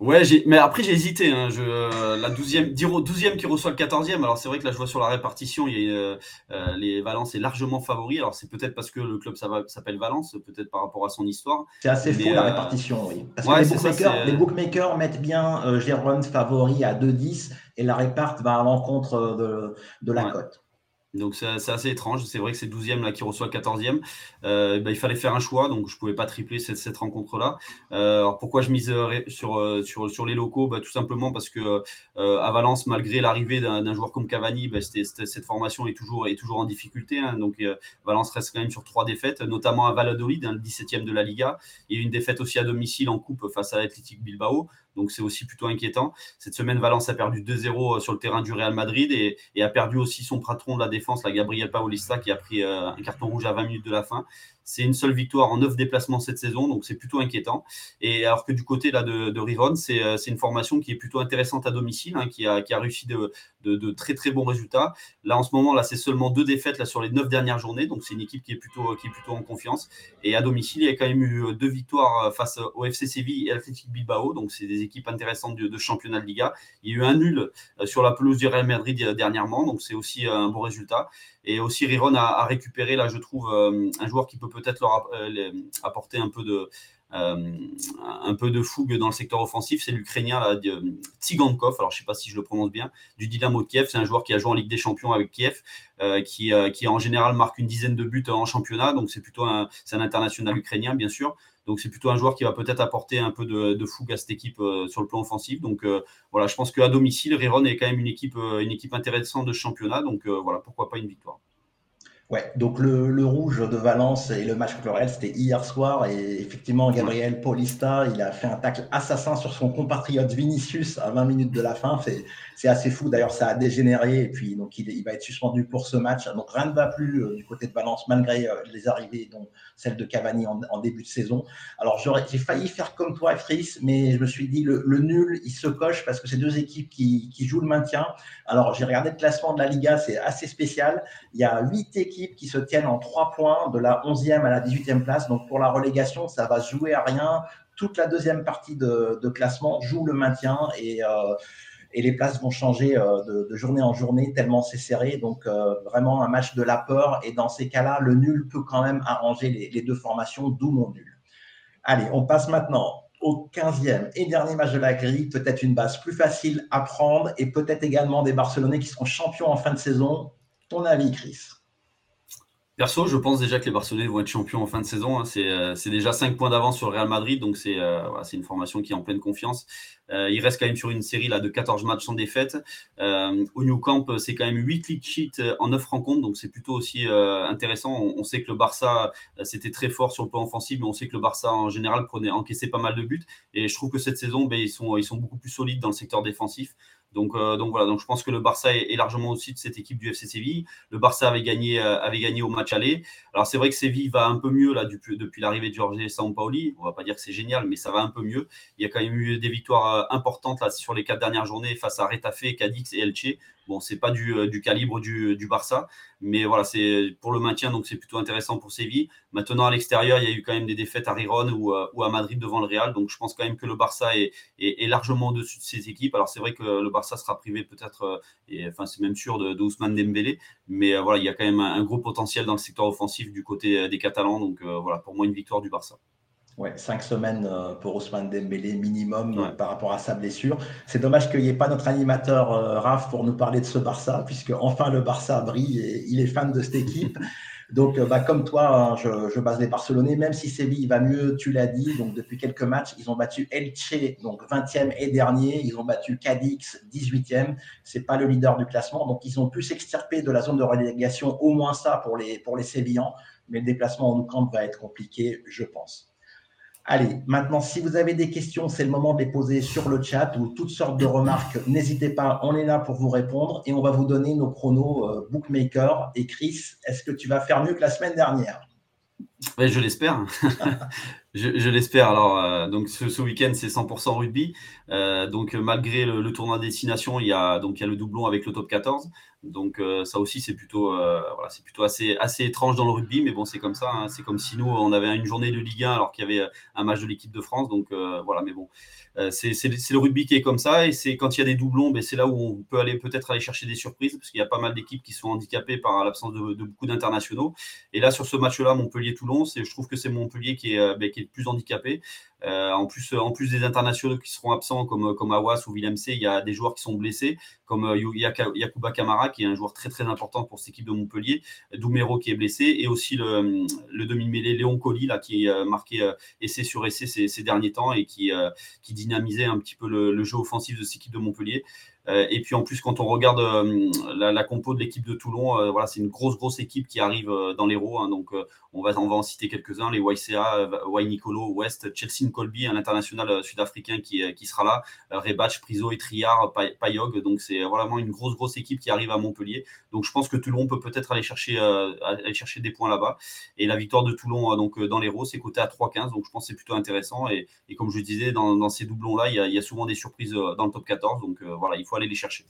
Ouais, mais après j'ai hésité. Hein. Je, euh, la 12e, 12e qui reçoit le 14e. Alors c'est vrai que là je vois sur la répartition, il y a, euh, euh, les Valence est largement favori. Alors c'est peut-être parce que le club s'appelle Valence, peut-être par rapport à son histoire. C'est assez fou la répartition, oui. Parce que les, bookmakers, les, bookmakers, mettent bien Jérôme favori à 2-10 et la réparte va à l'encontre de, de, la cote. Donc c'est assez étrange. C'est vrai que c'est 12e là qui reçoit 14e. Euh, bah, il fallait faire un choix, donc je ne pouvais pas tripler cette, rencontre-là. Euh, alors pourquoi je mise sur, euh, sur, sur les locaux? Bah, Tout simplement parce que à Valence, malgré l'arrivée d'un joueur comme Cavani, bah, cette formation est toujours, est toujours en difficulté. Hein. donc Valence reste quand même sur trois défaites, notamment à Valladolid, hein, le 17e de la Liga, et une défaite aussi à domicile en coupe face à l'Athletic Bilbao. Donc c'est aussi plutôt inquiétant. Cette semaine, Valence a perdu 2-0 sur le terrain du Real Madrid et, a perdu aussi son patron de la défense, la Gabriel Paulista, qui a pris un carton rouge à 20 minutes de la fin. C'est une seule victoire en neuf déplacements cette saison, donc c'est plutôt inquiétant. Et alors que du côté de, Riron, euh, c'est une formation qui est plutôt intéressante à domicile, hein, qui, a, réussi de, de, très très bons résultats. Là, en ce moment, là, c'est seulement deux défaites là, sur les neuf dernières journées, donc c'est une équipe qui est, plutôt, qui est plutôt en confiance. Et à domicile, il y a quand même eu euh, deux victoires euh, face au FC Séville et Athletic Bilbao, donc c'est des équipes intéressantes de, championnat de Liga. Il y a eu un nul sur la pelouse du Real Madrid dernièrement, donc c'est aussi un bon résultat. Et aussi, Riron a, récupéré, là, je trouve, un joueur qui peut peut-être leur euh, apporter un peu de, euh, un peu de fougue dans le secteur offensif, c'est l'Ukrainien Tsigankov, alors je ne sais pas si je le prononce bien, du Dynamo de Kiev. C'est un joueur qui a joué en Ligue des Champions avec Kiev, euh, qui, en général marque une dizaine de buts en championnat. Donc c'est plutôt un, un international ukrainien, bien sûr. Donc c'est plutôt un joueur qui va peut-être apporter un peu de, fougue à cette équipe sur le plan offensif. Donc voilà, je pense qu'à domicile, Riron est quand même une équipe, une équipe intéressante de championnat. Donc voilà, pourquoi pas une victoire. Ouais, donc le, le, rouge de Valence et le match contre le c'était hier soir. Et effectivement, Gabriel Paulista, il a fait un tacle assassin sur son compatriote Vinicius à 20 minutes de la fin. C'est assez fou. D'ailleurs, ça a dégénéré. Et puis, donc, il, va être suspendu pour ce match. Donc, rien ne va plus euh, du côté de Valence, malgré euh, les arrivées, dont celle de Cavani en, en début de saison. Alors, j'ai failli faire comme toi, Fris, mais je me suis dit, le, le, nul, il se coche parce que c'est deux équipes qui, qui jouent le maintien. Alors, j'ai regardé le classement de la Liga, c'est assez spécial. Il y a huit équipes qui se tiennent en trois points de la 11e à la 18e place. Donc pour la relégation, ça va jouer à rien. Toute la deuxième partie de, classement joue le maintien et, euh, les places vont changer euh, de, journée en journée tellement c'est serré. Donc euh, vraiment un match de la peur. Et dans ces cas-là, le nul peut quand même arranger les, les deux formations, d'où mon nul. Allez, on passe maintenant au 15e et dernier match de la grille, peut-être une base plus facile à prendre et peut-être également des Barcelonais qui seront champions en fin de saison. Ton avis, Chris? Perso, je pense déjà que les Barcelonais vont être champions en fin de saison. Hein. Euh, c'est déjà 5 points d'avance sur le Real Madrid, donc c'est euh, une formation qui est en pleine confiance. Euh, il reste quand même sur une série de 14 matchs sans défaite. au New Camp, c'est quand même 8 lead sheets en 9 rencontres, donc c'est plutôt aussi intéressant. On, sait que le Barça, c'était très fort sur le plan offensif, mais on sait que le Barça en général prenait, encaissait pas mal de buts. Et je trouve que cette saison, ben, ils sont beaucoup plus solides dans le secteur défensif. Donc, euh, donc voilà, je pense que le Barça est, largement au-dessus de cette équipe du FC Séville. Le Barça avait gagné, euh, avait gagné au match aller. Alors c'est vrai que Séville va un peu mieux depuis, l'arrivée de Jorge Sampaoli. On va pas dire que c'est génial, mais ça va un peu mieux. Il y a quand même eu des victoires euh, importantes sur les quatre dernières journées face à Retafe, Cadix et Elche. Bon, c'est pas du, du, calibre du, Barça, mais voilà, c'est pour le maintien, donc c'est plutôt intéressant pour Séville. Maintenant, à l'extérieur, il y a eu quand même des défaites à Riron ou, ou, à Madrid devant le Real, donc je pense quand même que le Barça est, largement au-dessus de ces équipes. Alors c'est vrai que le Barça sera privé peut-être, et enfin c'est même sûr de, de Ousmane Dembélé, mais voilà, il y a quand même un, gros potentiel dans le secteur offensif du côté des Catalans, donc voilà, pour moi une victoire du Barça. Ouais, cinq semaines euh, pour Ousmane Dembélé minimum par rapport à sa blessure. C'est dommage qu'il n'y ait pas notre animateur euh, Raph pour nous parler de ce Barça, puisque enfin le Barça brille et il est fan de cette équipe. Donc, euh, bah, comme toi, hein, je, base les Barcelonais, même si Séville va mieux, tu l'as dit. Donc, depuis quelques matchs, ils ont battu Elche, donc 20e et dernier. Ils ont battu Cadix, 18e. C'est pas le leader du classement. Donc, ils ont pu s'extirper de la zone de relégation, au moins ça pour les, pour les Sévillans. Mais le déplacement en Oucamp va être compliqué, je pense. Allez, maintenant, si vous avez des questions, c'est le moment de les poser sur le chat ou toutes sortes de remarques. N'hésitez pas, on est là pour vous répondre et on va vous donner nos chronos euh, bookmaker. Et Chris, est-ce que tu vas faire mieux que la semaine dernière? Je l'espère. je, l'espère. Alors, euh, donc ce, week-end, c'est 100% rugby. Euh, donc, malgré le, le, tournoi destination, il y, a, donc, il y a le doublon avec le top 14. Donc euh, ça aussi c'est plutôt euh, voilà, c'est plutôt assez assez étrange dans le rugby mais bon c'est comme ça hein. c'est comme si nous on avait une journée de Ligue 1 alors qu'il y avait un match de l'équipe de France donc euh, voilà mais bon c'est le rugby qui est comme ça et c'est quand il y a des doublons ben, c'est là où on peut aller peut-être aller chercher des surprises parce qu'il y a pas mal d'équipes qui sont handicapées par l'absence de, beaucoup d'internationaux. Et là sur ce match là Montpellier-Toulon je trouve que c'est Montpellier qui est, ben, qui est le plus handicapé euh, en, plus, en plus des internationaux qui seront absents comme, comme Awas ou Willem C, il y a des joueurs qui sont blessés, comme euh, Yakuba Kamara, qui est un joueur très très important pour cette équipe de Montpellier, Doumero qui est blessé, et aussi le, demi-mêlée Léon Colli, qui a marqué essai sur essai ces, derniers temps et qui, dynamisait un petit peu le jeu offensif de cette équipe de Montpellier. Euh, et puis en plus, quand on regarde euh, la, compo de l'équipe de Toulon, euh, voilà, c'est une grosse, grosse équipe qui arrive dans l'Hérault. Hein, donc on, va, en citer quelques-uns les YCA, Y Nicolo, West, Chelsea Colby, un international sud-africain qui, qui sera là, Rebach, Priso et Triard, Payog. Donc c'est vraiment une grosse, grosse équipe qui arrive à Montpellier. Donc je pense que Toulon peut peut-être aller chercher, aller chercher des points là-bas. Et la victoire de Toulon donc, dans l'Hérault, c'est coté à 3-15. Donc je pense que c'est plutôt intéressant. Et, comme je disais, dans, ces doublons-là, il, il, y a souvent des surprises dans le top 14. Donc voilà, il faut aller les chercher.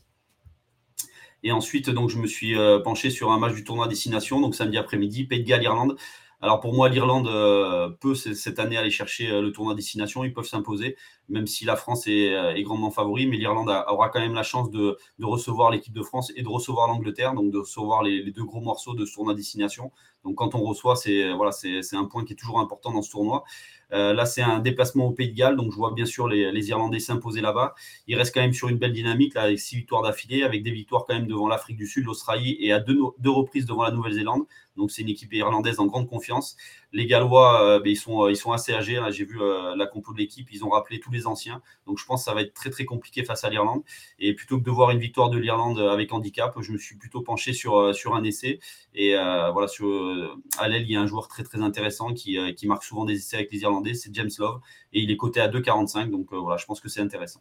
Et ensuite, donc, je me suis euh, penché sur un match du tournoi destination, donc samedi après-midi, Pays de Galles, Irlande. Alors pour moi, l'Irlande euh, peut cette année aller chercher euh, le tournoi destination. Ils peuvent s'imposer, même si la France est, grandement favori. Mais l'Irlande aura quand même la chance de, recevoir l'équipe de France et de recevoir l'Angleterre, donc de recevoir les, deux gros morceaux de ce tournoi destination. Donc quand on reçoit, c'est voilà, c'est un point qui est toujours important dans ce tournoi. Euh, là, c'est un déplacement au Pays de Galles, donc je vois bien sûr les, Irlandais s'imposer là-bas. Il reste quand même sur une belle dynamique, avec six victoires d'affilée, avec des victoires quand même devant l'Afrique du Sud, l'Australie et à deux, reprises devant la Nouvelle-Zélande. Donc c'est une équipe irlandaise en grande confiance. Les Gallois, euh, ben, ils, sont, euh, ils sont assez âgés. J'ai vu la compo de l'équipe, ils ont rappelé tous les anciens. Donc je pense que ça va être très très compliqué face à l'Irlande. Et plutôt que de voir une victoire de l'Irlande avec handicap, je me suis plutôt penché sur, sur un essai. Et voilà, sur, à l'aile, il y a un joueur très très intéressant qui, qui marque souvent des essais avec les Irlandais c'est James Love, et il est coté à 2,45, donc euh, voilà, je pense que c'est intéressant.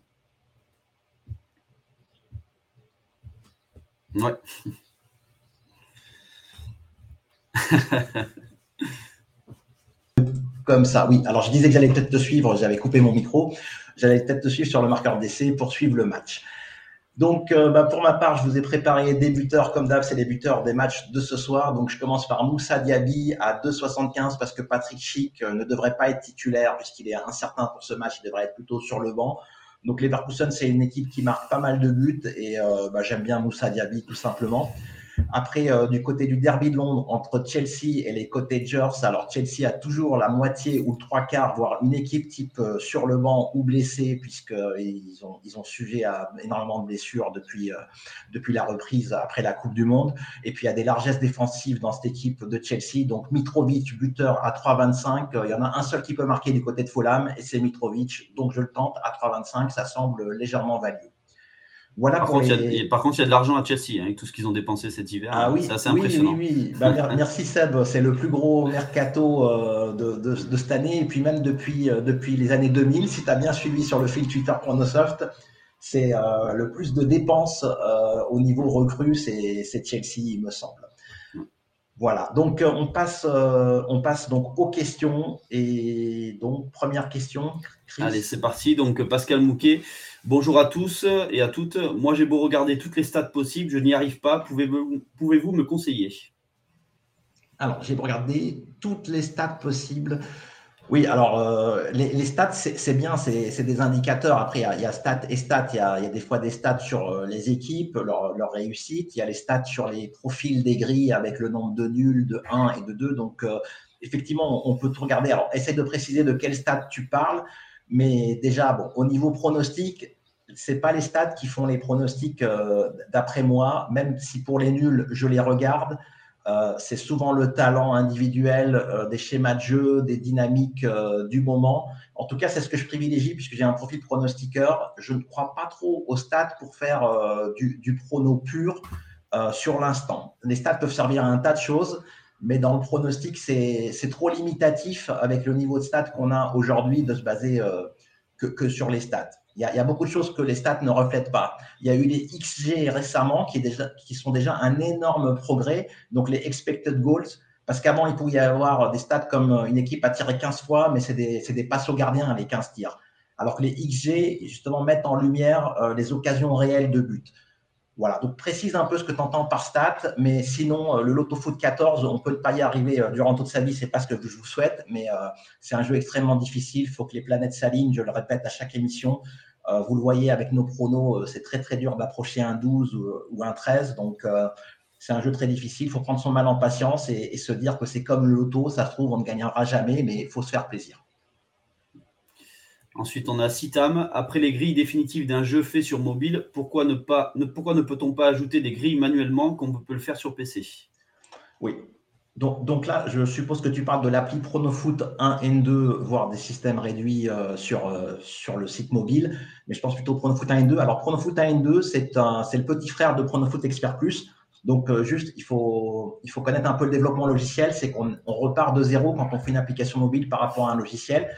Ouais. Comme ça, oui. Alors je disais que j'allais peut-être te suivre, j'avais coupé mon micro, j'allais peut-être te suivre sur le marqueur d'essai pour suivre le match. Donc, euh, bah, pour ma part, je vous ai préparé des buteurs, comme d'hab, c'est les buteurs des matchs de ce soir. Donc, je commence par Moussa Diaby à 2,75 parce que Patrick Schick euh, ne devrait pas être titulaire puisqu'il est incertain pour ce match. Il devrait être plutôt sur le banc. Donc, Leverkusen, c'est une équipe qui marque pas mal de buts et euh, bah, j'aime bien Moussa Diaby tout simplement. Après, euh, du côté du derby de Londres, entre Chelsea et les Cottagers, alors Chelsea a toujours la moitié ou trois quarts, voire une équipe type euh, sur le banc ou blessée, puisqu'ils ont, ils ont sujet à énormément de blessures depuis, euh, depuis la reprise après la Coupe du Monde. Et puis, il y a des largesses défensives dans cette équipe de Chelsea. Donc, Mitrovic, buteur à 3,25. Il y en a un seul qui peut marquer du côté de Fulham, et c'est Mitrovic. Donc, je le tente à 3,25. Ça semble légèrement value par, contre, il y a, par contre, il y a de l'argent à Chelsea, hein, avec tout ce qu'ils ont dépensé cet hiver. Ah oui, c'est assez impressionnant. Oui, oui, bah, merci Seb, c'est le plus gros mercato euh, de, cette année, et puis même depuis, euh, depuis les années 2000, si tu as bien suivi sur le fil Twitter Chronosoft, c'est euh, le plus de dépenses au niveau recrue, c'est Chelsea, il me semble. Voilà, donc on passe, on passe donc aux questions. Et donc, première question. Allez, c'est parti. Donc, Pascal Mouquet, Bonjour à tous et à toutes. Moi, j'ai beau regarder toutes les stats possibles, je n'y arrive pas. Pouvez-vous me conseiller? Alors, j'ai beau regarder toutes les stats possibles. Oui, alors euh, les, stats, c'est bien, c'est des indicateurs. Après, il y, a, stats et stats. Il y a, des fois des stats sur euh, les équipes, leur, réussite. Il y a les stats sur les profils des grilles avec le nombre de nuls, de 1 et de 2. Donc, euh, effectivement, on peut tout regarder. Alors, essaie de préciser de quel stats tu parles. Mais déjà, bon, au niveau pronostic, c'est pas les stats qui font les pronostics d'après moi, même si pour les nuls, je les regarde. Euh, c'est souvent le talent individuel, euh, des schémas de jeu, des dynamiques euh, du moment. En tout cas, c'est ce que je privilégie puisque j'ai un profil pronostiqueur. Je ne crois pas trop aux stats pour faire du, du, prono pur sur l'instant. Les stats peuvent servir à un tas de choses, mais dans le pronostic, c'est trop limitatif avec le niveau de stats qu'on a aujourd'hui de se baser que, que sur les stats. Il y, a, beaucoup de choses que les stats ne reflètent pas. Il y a eu les XG récemment qui, sont déjà un énorme progrès, donc les expected goals, parce qu'avant, il pouvait y avoir des stats comme une équipe a tiré 15 fois, mais c'est des, des, passes au gardien, les 15 tirs. Alors que les XG, justement, mettent en lumière euh, les occasions réelles de but. Voilà, donc précise un peu ce que tu entends par stat, mais sinon, euh, le Lotto Foot 14, on ne peut pas y arriver euh, durant toute sa vie, c'est pas ce que je vous souhaite, mais c'est un jeu extrêmement difficile, il faut que les planètes s'alignent, je le répète à chaque émission. Euh, vous le voyez avec nos pronos, euh, c'est très très dur d'approcher un 12 ou, un 13. Donc euh, c'est un jeu très difficile. Il faut prendre son mal en patience et, se dire que c'est comme le loto, ça se trouve, on ne gagnera jamais, mais il faut se faire plaisir. Ensuite, on a Citam. Après les grilles définitives d'un jeu fait sur mobile, pourquoi ne, pas, ne, pourquoi ne peut-on pas ajouter des grilles manuellement comme on peut le faire sur PC Oui, donc, là, je suppose que tu parles de l'appli Pronofoot 1 et 2, voire des systèmes réduits euh, sur, euh, sur le site mobile, mais je pense plutôt Pronofoot 1 et 2. Alors Pronofoot 1 et 2, c'est le petit frère de Pronofoot Expert Plus. Donc euh, juste, il faut, il faut connaître un peu le développement logiciel, c'est qu'on repart de zéro quand on fait une application mobile par rapport à un logiciel.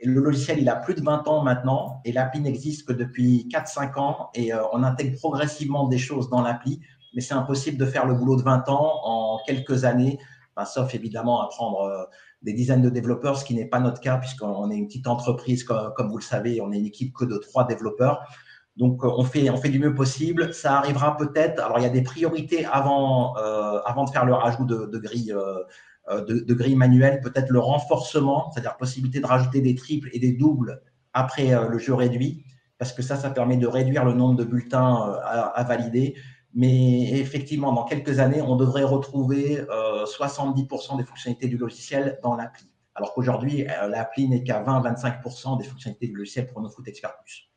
Et le logiciel, il a plus de 20 ans maintenant, et l'appli n'existe que depuis 4-5 ans, et on intègre progressivement des choses dans l'appli, mais c'est impossible de faire le boulot de 20 ans en quelques années sauf évidemment à prendre euh, des dizaines de développeurs, ce qui n'est pas notre cas puisqu'on est une petite entreprise, comme, vous le savez, on est une équipe que de trois développeurs. Donc, euh, on fait, du mieux possible. Ça arrivera peut-être. Alors, il y a des priorités avant, euh, de faire le rajout de, grilles manuelles. Peut-être le renforcement, c'est-à-dire possibilité de rajouter des triples et des doubles après le jeu réduit, parce que ça, ça permet de réduire le nombre de bulletins à valider. Mais effectivement, dans quelques années, on devrait retrouver 70% euh, des fonctionnalités du logiciel dans l'appli. Alors qu'aujourd'hui, euh, l'appli n'est qu'à 20-25% des fonctionnalités du logiciel pour nos foot expert plus.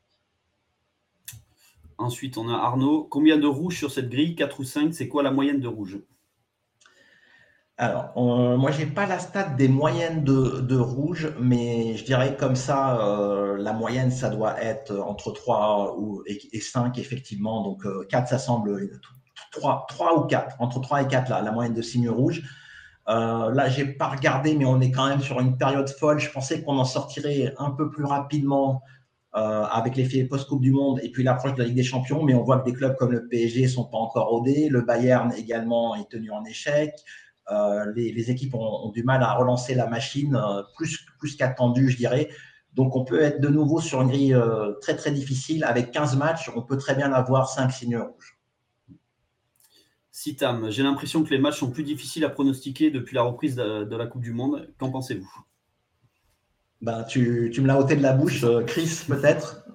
Ensuite, on a Arnaud. Combien de rouges sur cette grille? 4 ou 5 C'est quoi la moyenne de rouge alors, moi, je n'ai pas la stat des moyennes de, rouge, mais je dirais comme ça, euh, la moyenne, ça doit être entre 3 et, 5, effectivement. Donc, 4, euh, ça semble 3, 3 ou 4, entre 3 et 4, là, la moyenne de signes rouges. Euh, là, je n'ai pas regardé, mais on est quand même sur une période folle. Je pensais qu'on en sortirait un peu plus rapidement avec l'effet post-Coupe du Monde et puis l'approche de la Ligue des Champions, mais on voit que des clubs comme le PSG ne sont pas encore rodés. Le Bayern également est tenu en échec. Euh, les, équipes ont, du mal à relancer la machine euh, plus, plus qu'attendu, je dirais. Donc, on peut être de nouveau sur une grille euh, très, très difficile. Avec 15 matchs, on peut très bien avoir 5 signes rouges. Sitam, j'ai l'impression que les matchs sont plus difficiles à pronostiquer depuis la reprise de, la Coupe du Monde. Qu'en pensez-vous? Ben, tu, tu, me l'as ôté de la bouche, Chris, peut-être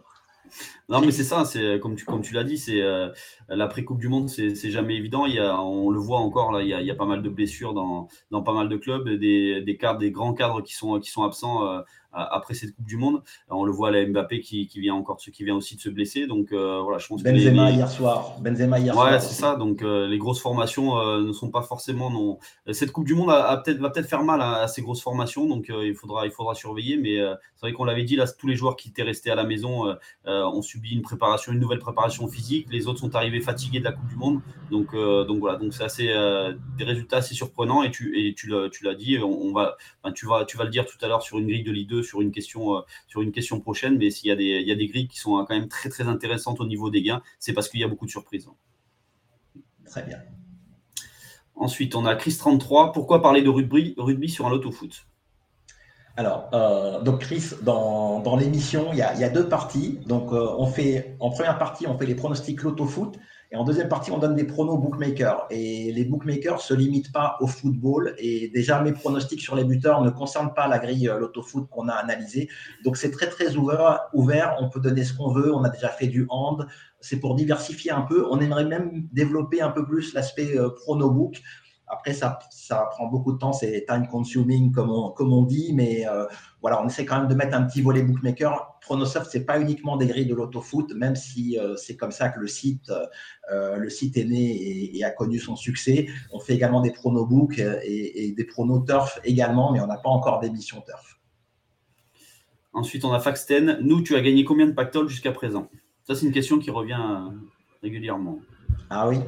non, mais c'est ça, c'est comme tu, comme tu l'as dit, c'est euh, l'après-Coupe du Monde, c'est jamais évident. Il y a, on le voit encore, là, il y a, il y a pas mal de blessures dans, dans pas mal de clubs, des, des, cadres, des grands cadres qui sont, qui sont absents. Euh, après cette Coupe du Monde. On le voit, la Mbappé qui, qui, vient encore, qui vient aussi de se blesser. Donc euh, voilà, je pense Benzema hier soir. Benzema hier ouais, c'est ça. Donc euh, les grosses formations euh, ne sont pas forcément non. Cette Coupe du Monde a, va peut-être faire mal à, ces grosses formations. Donc il faudra il faudra surveiller. Mais c'est vrai qu'on l'avait dit là, tous les joueurs qui étaient restés à la maison ont subi une préparation, une nouvelle préparation physique. Les autres sont arrivés fatigués de la Coupe du Monde. Donc donc voilà, donc c'est assez des résultats assez surprenants. Et tu et tu l'as dit, on, va, tu vas tu vas le dire tout à l'heure sur une grille de Ligue 2 sur une question, euh, sur une question prochaine. Mais s'il y, a des, il y a des grilles qui sont quand même très très intéressantes au niveau des gains, c'est parce qu'il y a beaucoup de surprises. Très bien. Ensuite, on a Chris33. Pourquoi parler de rugby, rugby sur un loto-foot alors, euh, donc Chris, dans, dans l'émission, il, y a deux parties. Donc, euh, on fait en première partie, on fait les pronostics loto foot, Et en deuxième partie, on donne des pronos bookmakers. Et les bookmakers ne se limitent pas au football. Et déjà, mes pronostics sur les buteurs ne concernent pas la grille euh, l'autofoot qu'on a analysée. Donc, c'est très, très ouvert. On peut donner ce qu'on veut. On a déjà fait du hand. C'est pour diversifier un peu. On aimerait même développer un peu plus l'aspect euh, pronobook. Après, ça, ça prend beaucoup de temps, c'est time consuming comme on, comme on dit, mais euh, voilà, on essaie quand même de mettre un petit volet bookmaker. Pronosoft, c'est pas uniquement des grilles de l'autofoot, même si euh, c'est comme ça que le site, euh, le site est né et, a connu son succès. On fait également des pronobooks et, et des pronos turf également, mais on n'a pas encore d'émission turf. Ensuite, on a Faxten. Nous, tu as gagné combien de pactoles jusqu'à présent? Ça, c'est une question qui revient régulièrement. Ah oui.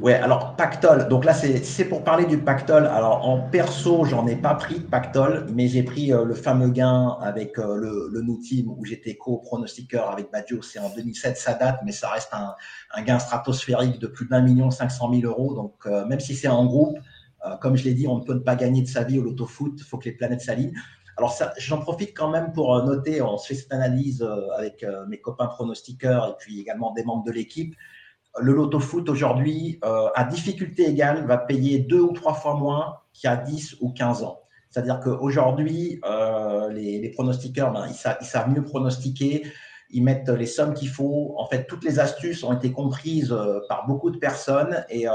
Ouais, alors pactole. Donc là, c'est pour parler du pactole. Alors en perso, j'en ai pas pris de pactole, mais j'ai pris euh, le fameux gain avec euh, le, le New Team où j'étais co-pronostiqueur avec Badio. C'est en 2007, ça date, mais ça reste un, un gain stratosphérique de plus d'un million cinq cent mille euros. Donc euh, même si c'est en groupe, comme je l'ai dit, on ne peut pas gagner de sa vie au loto-foot. Il faut que les planètes s'alignent. Alors j'en profite quand même pour noter, on se fait cette analyse avec mes copains pronostiqueurs et puis également des membres de l'équipe le loto foot aujourd'hui, euh, à difficulté égale, va payer deux ou trois fois moins qu'il y a 10 ou 15 ans. C'est-à-dire qu'aujourd'hui, euh, les, pronostiqueurs, ben, ils, savent, mieux pronostiquer, ils mettent les sommes qu'il faut. En fait, toutes les astuces ont été comprises euh, par beaucoup de personnes et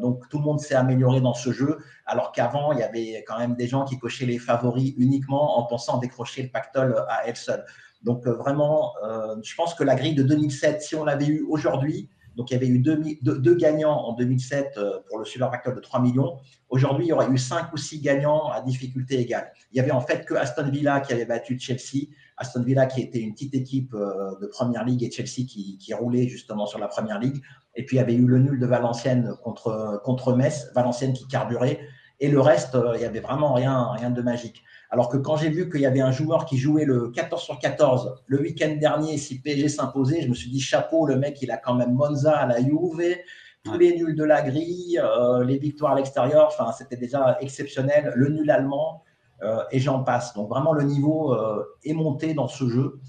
donc tout le monde s'est amélioré dans ce jeu, alors qu'avant, il y avait quand même des gens qui cochaient les favoris uniquement en pensant décrocher le pactole à elle seule. Donc vraiment, je pense que la grille de 2007, si on l'avait eu aujourd'hui, donc, il y avait eu deux, gagnants en 2007 euh, pour le Pactole de 3 millions. Aujourd'hui, il y aurait eu cinq ou six gagnants à difficulté égale. Il y avait en fait que Aston Villa qui avait battu Chelsea. Aston Villa qui était une petite équipe euh, de Première Ligue et Chelsea qui, roulait justement sur la Première Ligue. Et puis, il y avait eu le nul de Valenciennes contre, contre Metz, Valenciennes qui carburait. Et le reste, euh, il n'y avait vraiment rien, rien de magique. Alors que quand j'ai vu qu'il y avait un joueur qui jouait le 14 sur 14 le week-end dernier, si PSG s'imposait, je me suis dit chapeau, le mec, il a quand même Monza à la Juve, tous les nuls de la grille, euh, les victoires à l'extérieur, enfin, c'était déjà exceptionnel, le nul allemand, euh, et j'en passe. Donc vraiment, le niveau euh, est monté dans ce jeu.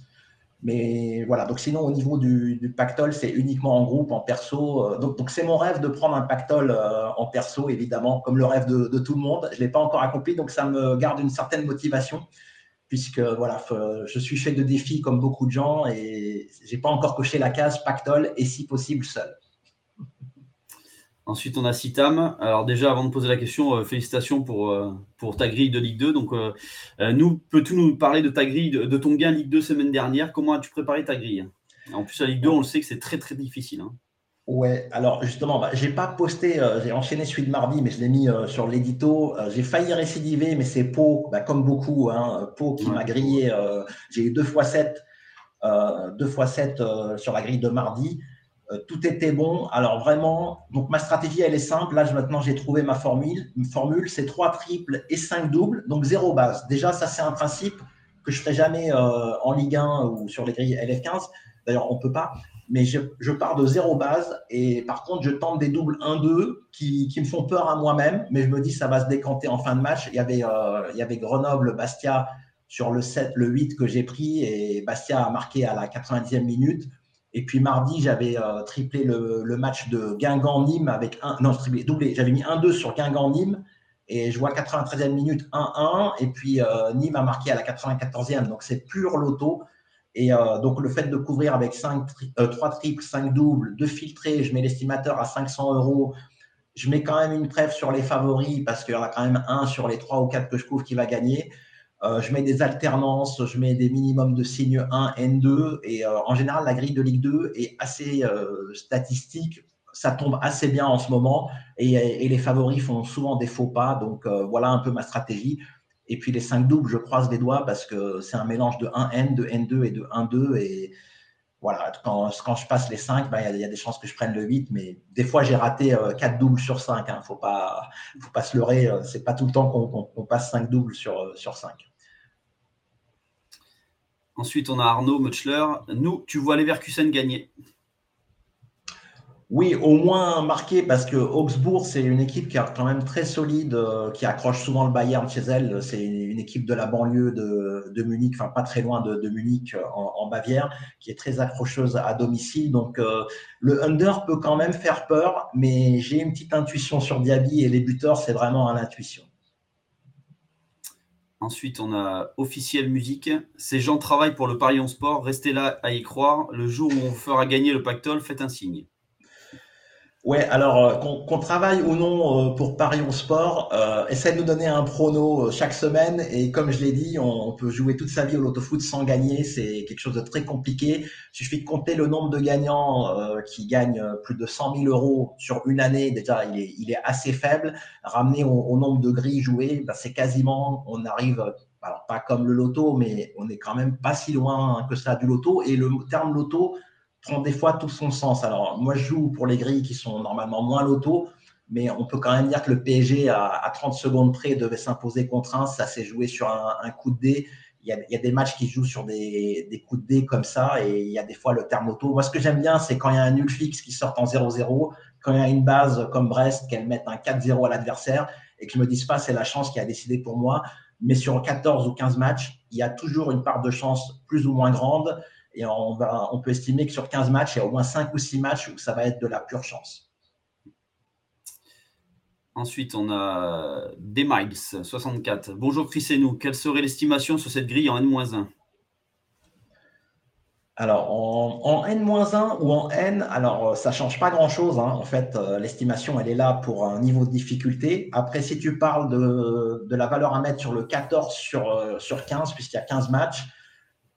Mais voilà, donc sinon au niveau du, pactole, c'est uniquement en groupe, en perso. Euh, donc c'est mon rêve de prendre un pactole euh, en perso, évidemment, comme le rêve de, tout le monde. Je ne l'ai pas encore accompli, donc ça me garde une certaine motivation, puisque voilà, je suis fait de défis comme beaucoup de gens et je n'ai pas encore coché la case pactole et si possible seul. Ensuite, on a Citam. Alors déjà, avant de poser la question, euh, félicitations pour, euh, pour ta grille de Ligue 2. Donc, euh, nous, peux-tu nous parler de ta grille, de, ton gain Ligue 2 semaine dernière? Comment as-tu préparé ta grille? En plus, la Ligue 2, on le sait que c'est très très difficile. Hein. Ouais, alors justement, bah, j'ai pas posté, j'ai enchaîné celui de mardi, mais je l'ai mis sur l'édito. j'ai failli récidiver, mais c'est Pau, bah, comme beaucoup, hein, Pau qui m'a grillé. j'ai eu deux fois 7, deux fois 7 sur la grille de mardi. Euh, tout était bon. Alors vraiment, donc ma stratégie, elle est simple. Là, maintenant, j'ai trouvé ma formule. Une formule, c'est trois triples et cinq doubles, donc zéro base. Déjà, ça, c'est un principe que je ne ferai jamais euh, en Ligue 1 ou sur les grilles LF15. D'ailleurs, on ne peut pas. Mais je, pars de zéro base et par contre, je tente des doubles 1-2 qui, me font peur à moi-même, mais je me dis ça va se décanter en fin de match. Il y avait, euh, il y avait Grenoble-Bastia sur le 7, le 8 que j'ai pris et Bastia a marqué à la 90e minute. Et puis mardi, j'avais euh, triplé le, match de Guingamp-Nîmes avec un. Non, triplé, doublé. J'avais mis 1-2 sur Guingamp-Nîmes. Et je vois 93e minute 1-1. Et puis euh, Nîmes a marqué à la 94e. Donc c'est pur loto. Et euh, donc le fait de couvrir avec 5, 3 triples, 5 doubles, de filtrer, je mets l'estimateur à 500 euros. Je mets quand même une trêve sur les favoris parce qu'il y en a quand même un sur les 3 ou 4 que je couvre qui va gagner. Euh, je mets des alternances, je mets des minimums de signes 1, N2. Et euh, en général, la grille de Ligue 2 est assez euh, statistique. Ça tombe assez bien en ce moment. Et, les favoris font souvent des faux pas. Donc voilà un peu ma stratégie. Et puis les 5 doubles, je croise les doigts parce que c'est un mélange de 1N, de N2 et de 1-2. Et voilà, quand, je passe les 5, ben, il y, a des chances que je prenne le 8. Mais des fois, j'ai raté 4 doubles sur 5. Il ne faut, pas, se leurrer. Ce n'est pas tout le temps qu'on passe 5 doubles sur, sur 5. Ensuite, on a Arnaud Mutschler. Nous, tu vois Leverkusen gagner Oui, au moins marqué parce que Augsbourg, c'est une équipe qui est quand même très solide, euh, qui accroche souvent le Bayern chez elle. C'est une équipe de la banlieue de, Munich, enfin pas très loin de, Munich euh, en, Bavière, qui est très accrocheuse à domicile. Donc euh, le under peut quand même faire peur, mais j'ai une petite intuition sur Diaby et les buteurs, c'est vraiment à l'intuition. Ensuite, on a officiel musique. Ces gens travaillent pour le Paris Sport. Restez là à y croire. Le jour où on fera gagner le pactole, faites un signe. Ouais, alors euh, qu'on travaille ou non euh, pour Paris Sport, euh, essaie de nous donner un prono chaque semaine et comme je l'ai dit, on, peut jouer toute sa vie au loto foot sans gagner, c'est quelque chose de très compliqué. Il suffit de compter le nombre de gagnants qui gagnent plus de 100 000 euros sur une année, déjà il est, il est assez faible. Ramener au, nombre de grilles jouées, ben, c'est quasiment, on arrive, alors pas comme le loto, mais on est quand même pas si loin que ça du loto. Et le terme loto, prend des fois tout son sens. Alors, moi, je joue pour les grilles qui sont normalement moins loto, mais on peut quand même dire que le PSG, à, 30 secondes près, devait s'imposer contre un. Ça s'est joué sur un, coup de dé. Il y, a, des matchs qui jouent sur des, coups de dé comme ça, et il y a des fois le terme loto. Moi, ce que j'aime bien, c'est quand il y a un nul fixe qui sort en 0-0, quand il y a une base comme Brest, qu'elle mette un 4-0 à l'adversaire, et que je me dise pas c'est la chance qui a décidé pour moi. Mais sur 14 ou 15 matchs, il y a toujours une part de chance plus ou moins grande. Et on, va, on peut estimer que sur 15 matchs, il y a au moins 5 ou 6 matchs où ça va être de la pure chance. Ensuite, on a Demiles, 64. Bonjour Chris et nous. Quelle serait l'estimation sur cette grille en N-1 alors, en, N-1 ou en N, alors ça ne change pas grand-chose. Hein. En fait, euh, l'estimation, elle est là pour un niveau de difficulté. Après, si tu parles de, la valeur à mettre sur le 14 sur, euh, sur 15, puisqu'il y a 15 matchs,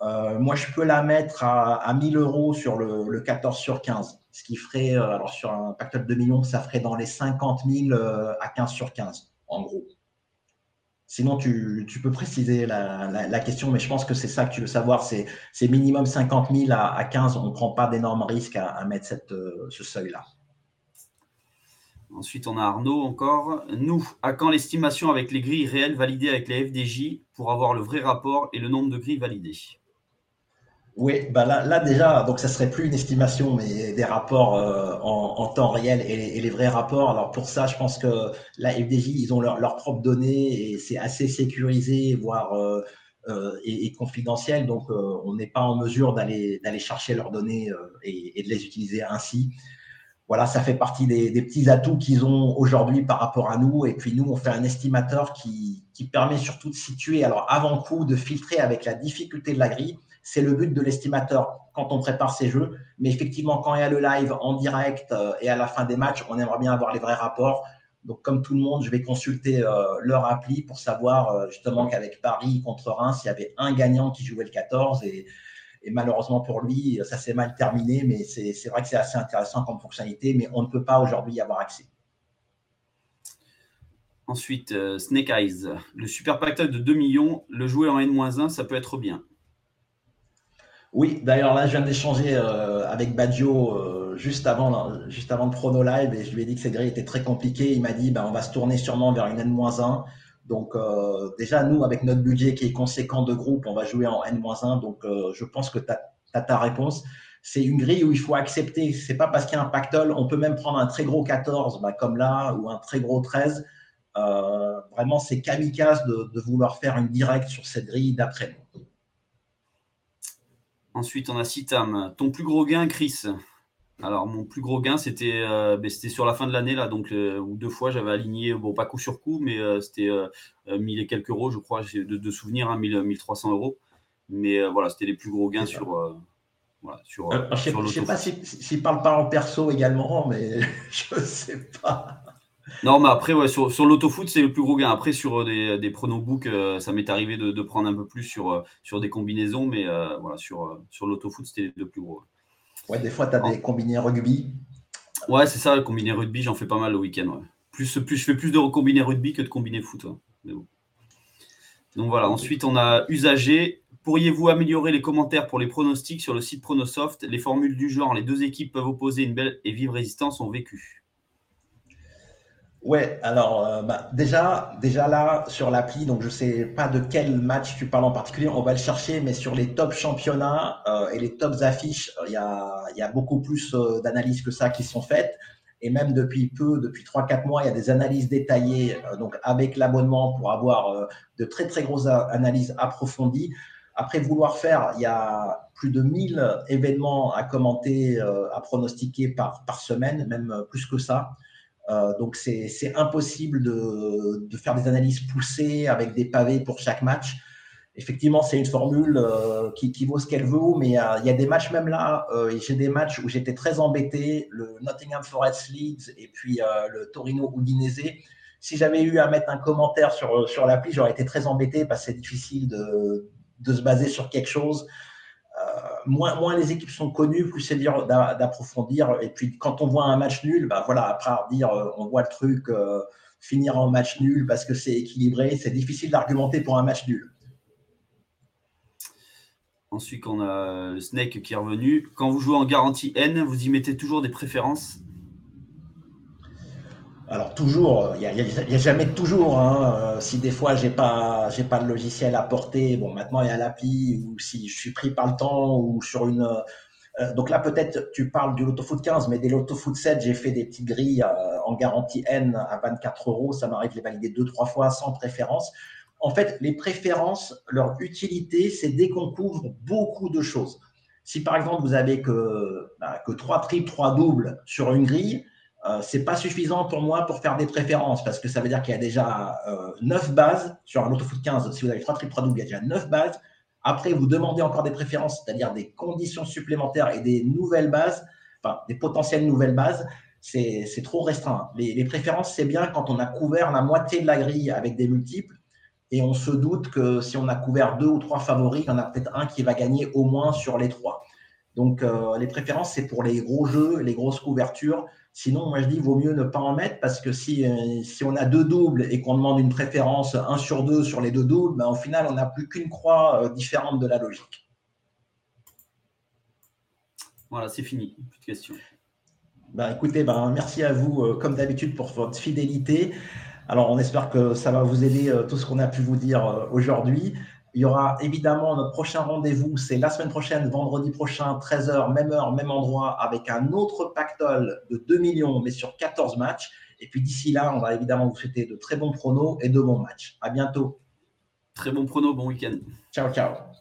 euh, moi, je peux la mettre à, à 1000 euros sur le, 14 sur 15, ce qui ferait, euh, alors sur un pactole de millions, ça ferait dans les 50 000 euh, à 15 sur 15, en gros. Sinon, tu, peux préciser la, question, mais je pense que c'est ça que tu veux savoir. C'est minimum 50 000 à, 15. On ne prend pas d'énormes risques à, mettre ce seuil-là. Ensuite, on a Arnaud encore. Nous, à quand l'estimation avec les grilles réelles validées avec les FDJ pour avoir le vrai rapport et le nombre de grilles validées? Oui, bah là, déjà, donc ça serait plus une estimation, mais des rapports euh, en, temps réel et, les vrais rapports. Alors pour ça, je pense que la FDJ, ils ont leurs propres données et c'est assez sécurisé, voire euh, euh, et, confidentiel. Donc on n'est pas en mesure d'aller d'aller chercher leurs données et, de les utiliser ainsi. Voilà, ça fait partie des, petits atouts qu'ils ont aujourd'hui par rapport à nous. Et puis nous, on fait un estimateur qui, qui permet surtout de situer, alors avant coup, de filtrer avec la difficulté de la grille c'est le but de l'estimateur quand on prépare ces jeux. Mais effectivement, quand il y a le live en direct euh, et à la fin des matchs, on aimerait bien avoir les vrais rapports. Donc, comme tout le monde, je vais consulter euh, leur appli pour savoir euh, justement qu'avec Paris contre Reims, il y avait un gagnant qui jouait le 14 et, malheureusement pour lui, ça s'est mal terminé. Mais c'est vrai que c'est assez intéressant comme fonctionnalité, mais on ne peut pas aujourd'hui y avoir accès. Ensuite, Snake Eyes, le super pactole de 2 millions, le jouer en N-1, ça peut être bien. Oui, d'ailleurs là, je viens d'échanger euh, avec Baggio euh, juste avant, juste avant le prono live et je lui ai dit que cette grille était très compliquée. Il m'a dit, ben, on va se tourner sûrement vers une N-1. Donc euh, déjà, nous, avec notre budget qui est conséquent de groupe, on va jouer en N-1. Donc je pense que tu as, ta réponse. C'est une grille où il faut accepter. C'est pas parce qu'il y a un pactole, on peut même prendre un très gros 14, ben, comme là, ou un très gros 13. vraiment, c'est kamikaze de, de, vouloir faire une directe sur cette grille d'après nous. Ensuite, on a Sitam. Ton plus gros gain, Chris? Alors, mon plus gros gain, c'était euh, ben, sur la fin de l'année, là, donc euh, deux fois, j'avais aligné, bon, pas coup sur coup, mais euh, c'était 1000 et quelques euros, je crois, de, de souvenir, hein, 1300 euros. Mais voilà, c'était les plus gros gains sur. Voilà, sur, je ne sais, pas s'il si, parle pas en perso également, mais je ne sais pas. Non, mais après, ouais, sur, sur l'autofoot, c'est le plus gros gain. Après, sur des, des pronobooks, euh, ça m'est arrivé de, prendre un peu plus sur, euh, sur des combinaisons, mais euh, voilà, sur, sur l'autofoot, c'était le plus gros. Ouais, des fois, tu as des combinés rugby. Ouais, c'est ça, le combiné rugby, j'en fais pas mal le week-end. Plus, plus, je fais plus de combinés rugby que de combinés foot. Donc voilà, ensuite, on a usagé. Pourriez-vous améliorer les commentaires pour les pronostics sur le site Pronosoft? Les formules du genre, les deux équipes peuvent opposer une belle et vive résistance ont vécu. Ouais, alors euh, bah, déjà, déjà là sur l'appli, donc je sais pas de quel match tu parles en particulier, on va le chercher, mais sur les top championnats euh, et les tops affiches, il y a, y a beaucoup plus euh, d'analyses que ça qui sont faites. Et même depuis peu, depuis 3-4 mois, il y a des analyses détaillées, donc avec l'abonnement pour avoir de très très grosses analyses approfondies. Après vouloir faire, il y a plus de 1000 événements à commenter, à pronostiquer par, par semaine, même plus que ça. Euh, donc c'est impossible de, faire des analyses poussées avec des pavés pour chaque match. Effectivement, c'est une formule euh, qui, vaut ce qu'elle vaut, mais il y a des matchs même là. Euh, j'ai des matchs où j'étais très embêté, le Nottingham Forest Leeds et puis le Torino Udinese. Si j'avais eu à mettre un commentaire sur, sur l'appli, j'aurais été très embêté parce que c'est difficile de, se baser sur quelque chose moins, les équipes sont connues, plus c'est dur d'approfondir. Et puis quand on voit un match nul, bah voilà, après dire euh, on voit le truc euh, finir en match nul parce que c'est équilibré, c'est difficile d'argumenter pour un match nul. Ensuite, on a Snake qui est revenu. Quand vous jouez en garantie N, vous y mettez toujours des préférences alors toujours, il n'y a, jamais toujours. Hein. Euh, si des fois j'ai pas j'ai pas le logiciel à porter, bon maintenant il y a l'appli ou si je suis pris par le temps ou sur une. Euh, donc là peut-être tu parles du Lotofoot 15, mais des Lotofoot 7, j'ai fait des petites grilles euh, en garantie N à 24 euros. Ça m'arrive de les valider deux trois fois sans préférence. En fait, les préférences, leur utilité, c'est dès qu'on couvre beaucoup de choses. Si par exemple vous avez que bah, que trois triples, trois doubles sur une grille euh, c'est pas suffisant pour moi pour faire des préférences parce que ça veut dire qu'il y a déjà euh, 9 bases sur un foot 15. Si vous avez 3 triples, 3 doubles, il y a déjà 9 bases. Après, vous demandez encore des préférences, c'est-à-dire des conditions supplémentaires et des nouvelles bases, enfin des potentielles nouvelles bases. C'est trop restreint. Les, les préférences, c'est bien quand on a couvert la moitié de la grille avec des multiples et on se doute que si on a couvert deux ou trois favoris, il y en a peut-être un qui va gagner au moins sur les trois. Donc, euh, les préférences, c'est pour les gros jeux, les grosses couvertures. Sinon, moi je dis, vaut mieux ne pas en mettre parce que si, euh, si on a deux doubles et qu'on demande une préférence 1 sur 2 sur les deux doubles, ben, au final, on n'a plus qu'une croix euh, différente de la logique. Voilà, c'est fini. Plus de questions. Ben, écoutez, ben, merci à vous, euh, comme d'habitude, pour votre fidélité. Alors, on espère que ça va vous aider, tout ce qu'on a pu vous dire aujourd'hui. Il y aura évidemment notre prochain rendez-vous, c'est la semaine prochaine, vendredi prochain, 13h, même heure, même endroit, avec un autre pactole de 2 millions, mais sur 14 matchs. Et puis d'ici là, on va évidemment vous souhaiter de très bons pronos et de bons matchs. À bientôt. Très bons pronos, bon week-end. Ciao, ciao.